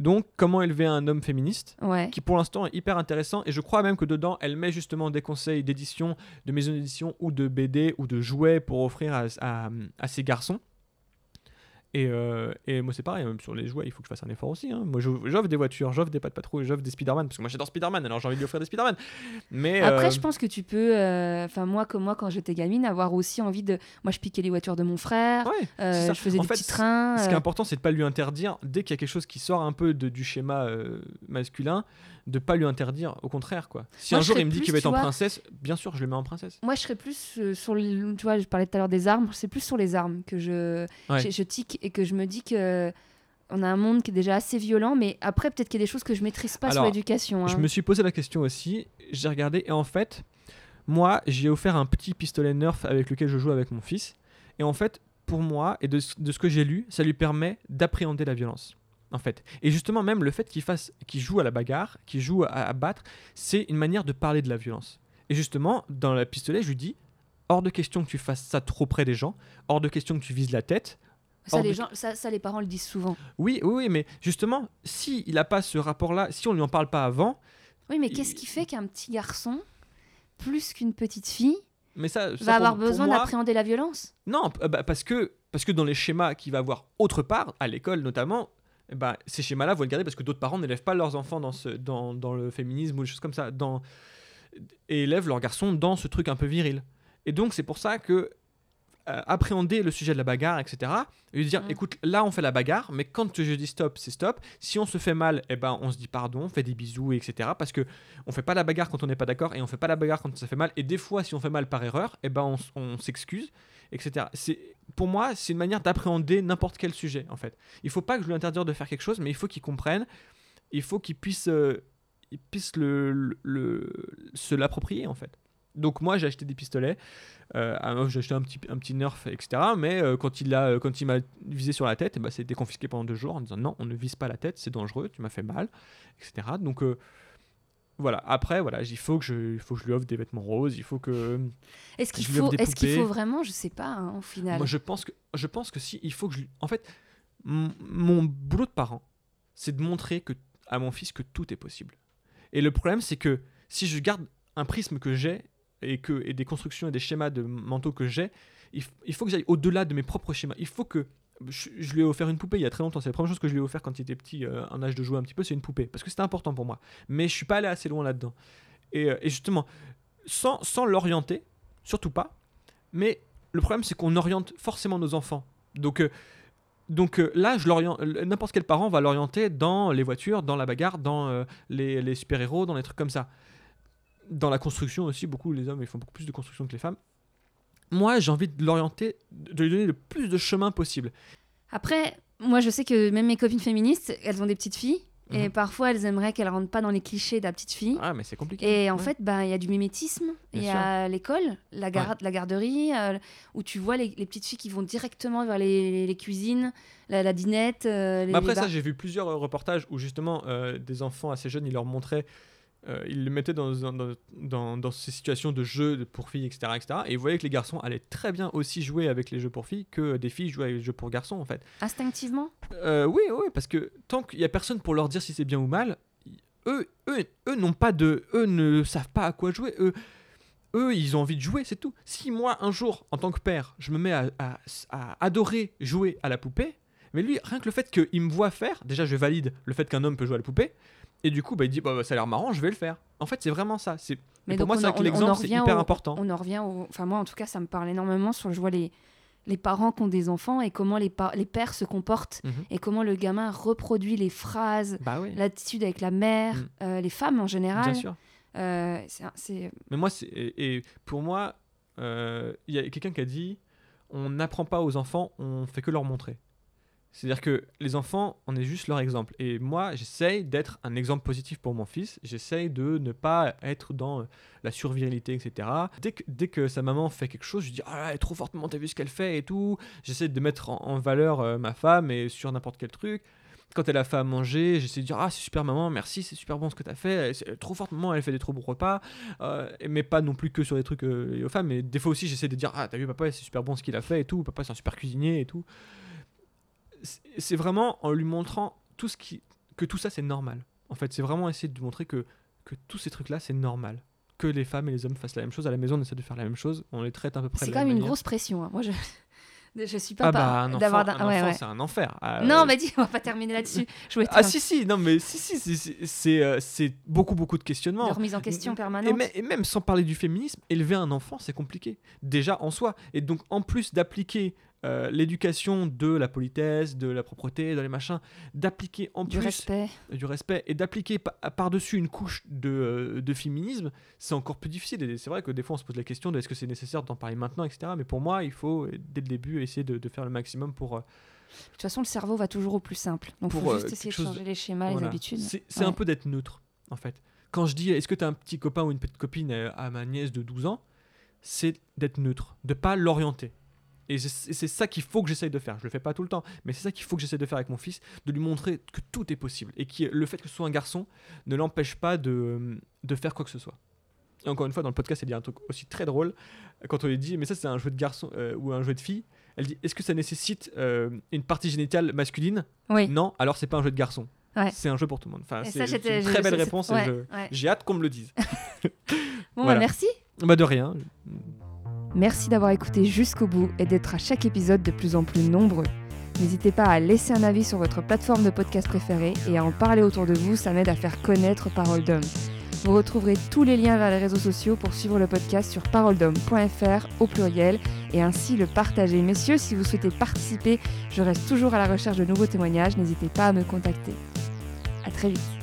Donc, comment élever un homme féministe ouais. qui pour l'instant est hyper intéressant et je crois même que dedans elle met justement des conseils d'édition, de maison d'édition ou de BD ou de jouets pour offrir à, à- à ces garçons. Et, euh, et moi, c'est pareil, même sur les jouets, il faut que je fasse un effort aussi. hein. Moi, j'offre des voitures, j'offre des pas de patrouille, j'offre des Spider-Man, parce que moi, j'adore Spider-Man, alors j'ai envie de lui offrir des Spider-Man. Mais. Après, euh, je pense que tu peux, euh, enfin moi comme moi quand j'étais gamine, avoir aussi envie de, moi je piquais les voitures de mon frère, ouais, euh, je faisais En des fait, petits trains. Ce qui est euh, important, c'est de pas lui interdire, dès qu'il y a quelque chose qui sort un peu de- du schéma euh, masculin, de pas lui interdire, au contraire, quoi. Si Moi, un jour il me dit qu'il va être en vois- princesse, bien sûr, je le mets en princesse. Moi, je serais plus euh, sur le. Tu vois, je parlais tout à l'heure des armes. C'est plus sur les armes que je, Ouais. je, je tique et que je me dis que on a un monde qui est déjà assez violent. Mais après, peut-être qu'il y a des choses que je maîtrise pas sur l'éducation. Je hein. me suis posé la question aussi, j'ai regardé, et en fait, moi, j'ai offert un petit pistolet Nerf avec lequel je joue avec mon fils. Et en fait, pour moi, et de, ce- de ce que j'ai lu, ça lui permet d'appréhender la violence. En fait. Et justement, même le fait qu'il fasse, qu'il joue à la bagarre, qu'il joue à, à battre, c'est une manière de parler de la violence. Et justement, dans le pistolet, je lui dis hors de question que tu fasses ça trop près des gens, hors de question que tu vises la tête. Ça, les de- gens, ça, ça, les parents le disent souvent. Oui, oui, oui, mais justement, si il n'a pas ce rapport-là, si on lui en parle pas avant, Oui, mais Il- qu'est-ce qui fait qu'un petit garçon, plus qu'une petite fille, mais ça, ça, va avoir pour besoin moi- d'appréhender la violence? Non, bah, parce que parce que dans les schémas qu'il va avoir autre part, à l'école notamment, eh ben, ces schémas-là vont être gardés parce que d'autres parents n'élèvent pas leurs enfants dans, ce, dans, dans le féminisme ou des choses comme ça, dans, et élèvent leurs garçons dans ce truc un peu viril. Et donc c'est pour ça que euh, appréhender le sujet de la bagarre, etc. Et lui dire, Mm. écoute, là on fait la bagarre, mais quand je dis stop, c'est stop. Si on se fait mal, eh ben on se dit pardon, on fait des bisous, etc. Parce que on fait pas la bagarre quand on n'est pas d'accord et on fait pas la bagarre quand ça fait mal. Et des fois, si on fait mal par erreur, eh ben on, s'excuse, etc. C'est pour moi, c'est une manière d'appréhender n'importe quel sujet en fait. Il faut pas que je lui interdire de faire quelque chose, mais il faut qu'il comprenne. Il faut qu'il puisse, euh, il puisse le, le- le- se l'approprier en fait. Donc moi j'ai acheté des pistolets, euh, j'ai acheté un petit, un petit nerf, etc. Mais euh, quand il a, quand il m'a visé sur la tête, eh ben, ça a été confisqué pendant deux jours en disant non, on ne vise pas la tête, c'est dangereux, tu m'as fait mal, etc. Donc euh, voilà. Après voilà, il faut que je, il faut que je lui offre des vêtements roses, il faut que Est-ce qu'il faut, est-ce qu'il faut vraiment? Je sais pas, hein, au final. moi je pense que, je pense que si, il faut que je, lui- en fait, mon boulot de parent, c'est de montrer que à mon fils que tout est possible. Et le problème c'est que si je garde un prisme que j'ai et que et des constructions et des schémas de mentaux que j'ai, il, faut que j'aille au-delà de mes propres schémas. Il faut que je, lui ai offert une poupée il y a très longtemps. C'est la première chose que je lui ai offert quand il était petit, euh, un âge de jouer un petit peu, c'est une poupée parce que c'était important pour moi. Mais je suis pas allé assez loin là-dedans. Et, euh, justement, sans, sans l'orienter, surtout pas. Mais le problème c'est qu'on oriente forcément nos enfants. Donc euh, donc euh, là, je l'oriente. euh, N'importe quel parent va l'orienter dans les voitures, dans la bagarre, dans les super-héros, dans les trucs comme ça. Dans la construction aussi, beaucoup les hommes ils font beaucoup plus de construction que les femmes. Moi, j'ai envie de l'orienter, de lui donner le plus de chemin possible. Après, moi, je sais que même mes copines féministes, elles ont des petites filles. Et Mhm. parfois, elles aimeraient qu'elles rentrent pas dans les clichés de la petite fille. Ah, mais c'est compliqué. Et en Ouais. fait, ben, il y a du mimétisme. Il y a l'école, la, gar- la garderie, euh, où tu vois les, les petites filles qui vont directement vers les, les cuisines, la, la dinette. euh, après ça, j'ai vu plusieurs euh, reportages où justement euh, des enfants assez jeunes, ils leur montraient, euh, ils les mettaient dans, dans, dans, ces situations de jeux pour filles, etc., etc. Et ils voyaient que les garçons allaient très bien aussi jouer avec les jeux pour filles que des filles jouaient avec les jeux pour garçons, en fait. Instinctivement? Euh, oui, oui, parce que tant qu'il y a personne pour leur dire si c'est bien ou mal, eux, eux, eux n'ont pas de, eux ne savent pas à quoi jouer. Eux, eux, ils ont envie de jouer, c'est tout. Si moi, un jour, en tant que père, je me mets à, à- à adorer jouer à la poupée, mais lui, rien que le fait qu'il me voit faire, déjà, je valide le fait qu'un homme peut jouer à la poupée, et du coup, bah, il dit, bah, bah, ça a l'air marrant, je vais le faire. En fait, c'est vraiment ça. C'est Mais pour moi, c'est l'exemple, c'est hyper au- important. On en revient au... Enfin, moi, en tout cas, ça me parle énormément sur je vois les, les parents qui ont des enfants et comment les, par- les pères se comportent Mhm. et comment le gamin reproduit les phrases, Bah oui, l'attitude avec la mère, Mm. euh, les femmes en général. bien sûr. Euh, c'est un- c'est Mais moi, c'est et, et pour moi, euh, il y a quelqu'un qui a dit on n'apprend pas aux enfants, on fait que leur montrer. C'est-à-dire que les enfants, on est juste leur exemple. Et moi, j'essaye d'être un exemple positif pour mon fils. J'essaye de ne pas être dans euh, la survirilité, etc. Dès que, dès que sa maman fait quelque chose, je dis Ah, trop fortement, t'as vu ce qu'elle fait et tout. J'essaie de mettre en, valeur euh, ma femme et sur n'importe quel truc. Quand elle a fait à manger, j'essaie de dire Ah, c'est super, maman, merci, c'est super bon ce que t'as fait. Trop forte, maman, elle fait des trop bons repas. Euh, mais pas non plus que sur des trucs aux femmes. Mais des fois aussi, j'essaie de dire Ah, t'as vu, papa, c'est super bon ce qu'il a fait et tout. Papa, c'est un super cuisinier et tout. C'est- vraiment en lui montrant tout ce qui, que tout ça, c'est normal. En fait, c'est vraiment essayer de lui montrer que, que tous ces trucs-là, c'est normal. Que les femmes et les hommes fassent la même chose. À la maison, on essaie de faire la même chose. On les traite à peu près c'est de quand la même même une manière. grosse pression. hein. Moi, je... [laughs] Je suis pas Ah pas- bah un enfant, d'avoir d'un- un ouais, enfant, ouais. c'est un enfer. Ah, Non, euh, mais dis, on va pas terminer là-dessus. [laughs] Ah si si, non mais si si, c'est- euh, c'est beaucoup beaucoup de questionnements. une remise en question permanente. et même sans parler du féminisme, élever un enfant, c'est compliqué. Déjà en soi. Et donc, en plus d'appliquer euh, l'éducation de la politesse, de la propreté, de les machins, d'appliquer en du plus respect. du respect et d'appliquer pa- par-dessus une couche de, euh, de féminisme, c'est encore plus difficile. Et c'est vrai que des fois, on se pose la question de est-ce que c'est nécessaire d'en parler maintenant, etc. Mais pour moi, il faut, dès le début, essayer de, de faire le maximum pour. euh, De toute façon, le cerveau va toujours au plus simple. Donc, il faut juste essayer de changer les schémas, les voilà. habitudes. C'est Ouais. un peu d'être neutre, en fait. Quand je dis est-ce que tu as un petit copain ou une petite copine à ma nièce de 12 ans, c'est d'être neutre, de pas l'orienter. Et c'est ça qu'il faut que j'essaye de faire. Je le fais pas tout le temps, mais c'est ça qu'il faut que j'essaye de faire avec mon fils, de lui montrer que tout est possible. Et que le fait que ce soit un garçon ne l'empêche pas de, de faire quoi que ce soit. Et encore une fois, dans le podcast, elle dit un truc aussi très drôle. Quand on lui dit, mais ça c'est un jeu de garçon euh, ou un jeu de fille, elle dit, est-ce que ça nécessite euh, une partie génitale masculine? Oui. Non, alors c'est pas un jeu de garçon. Ouais. C'est un jeu pour tout le monde. Enfin, c'est une je- très belle réponse. ouais, ouais. J'ai hâte qu'on me le dise. [laughs] Bon, Voilà. bah, merci. bah de rien. Merci d'avoir écouté jusqu'au bout et d'être à chaque épisode de plus en plus nombreux. N'hésitez pas à laisser un avis sur votre plateforme de podcast préférée et à en parler autour de vous, ça m'aide à faire connaître Parole d'Homme. Vous retrouverez tous les liens vers les réseaux sociaux pour suivre le podcast sur paroledhomme.fr au pluriel et ainsi le partager. Messieurs, si vous souhaitez participer, je reste toujours à la recherche de nouveaux témoignages, n'hésitez pas à me contacter. À très vite.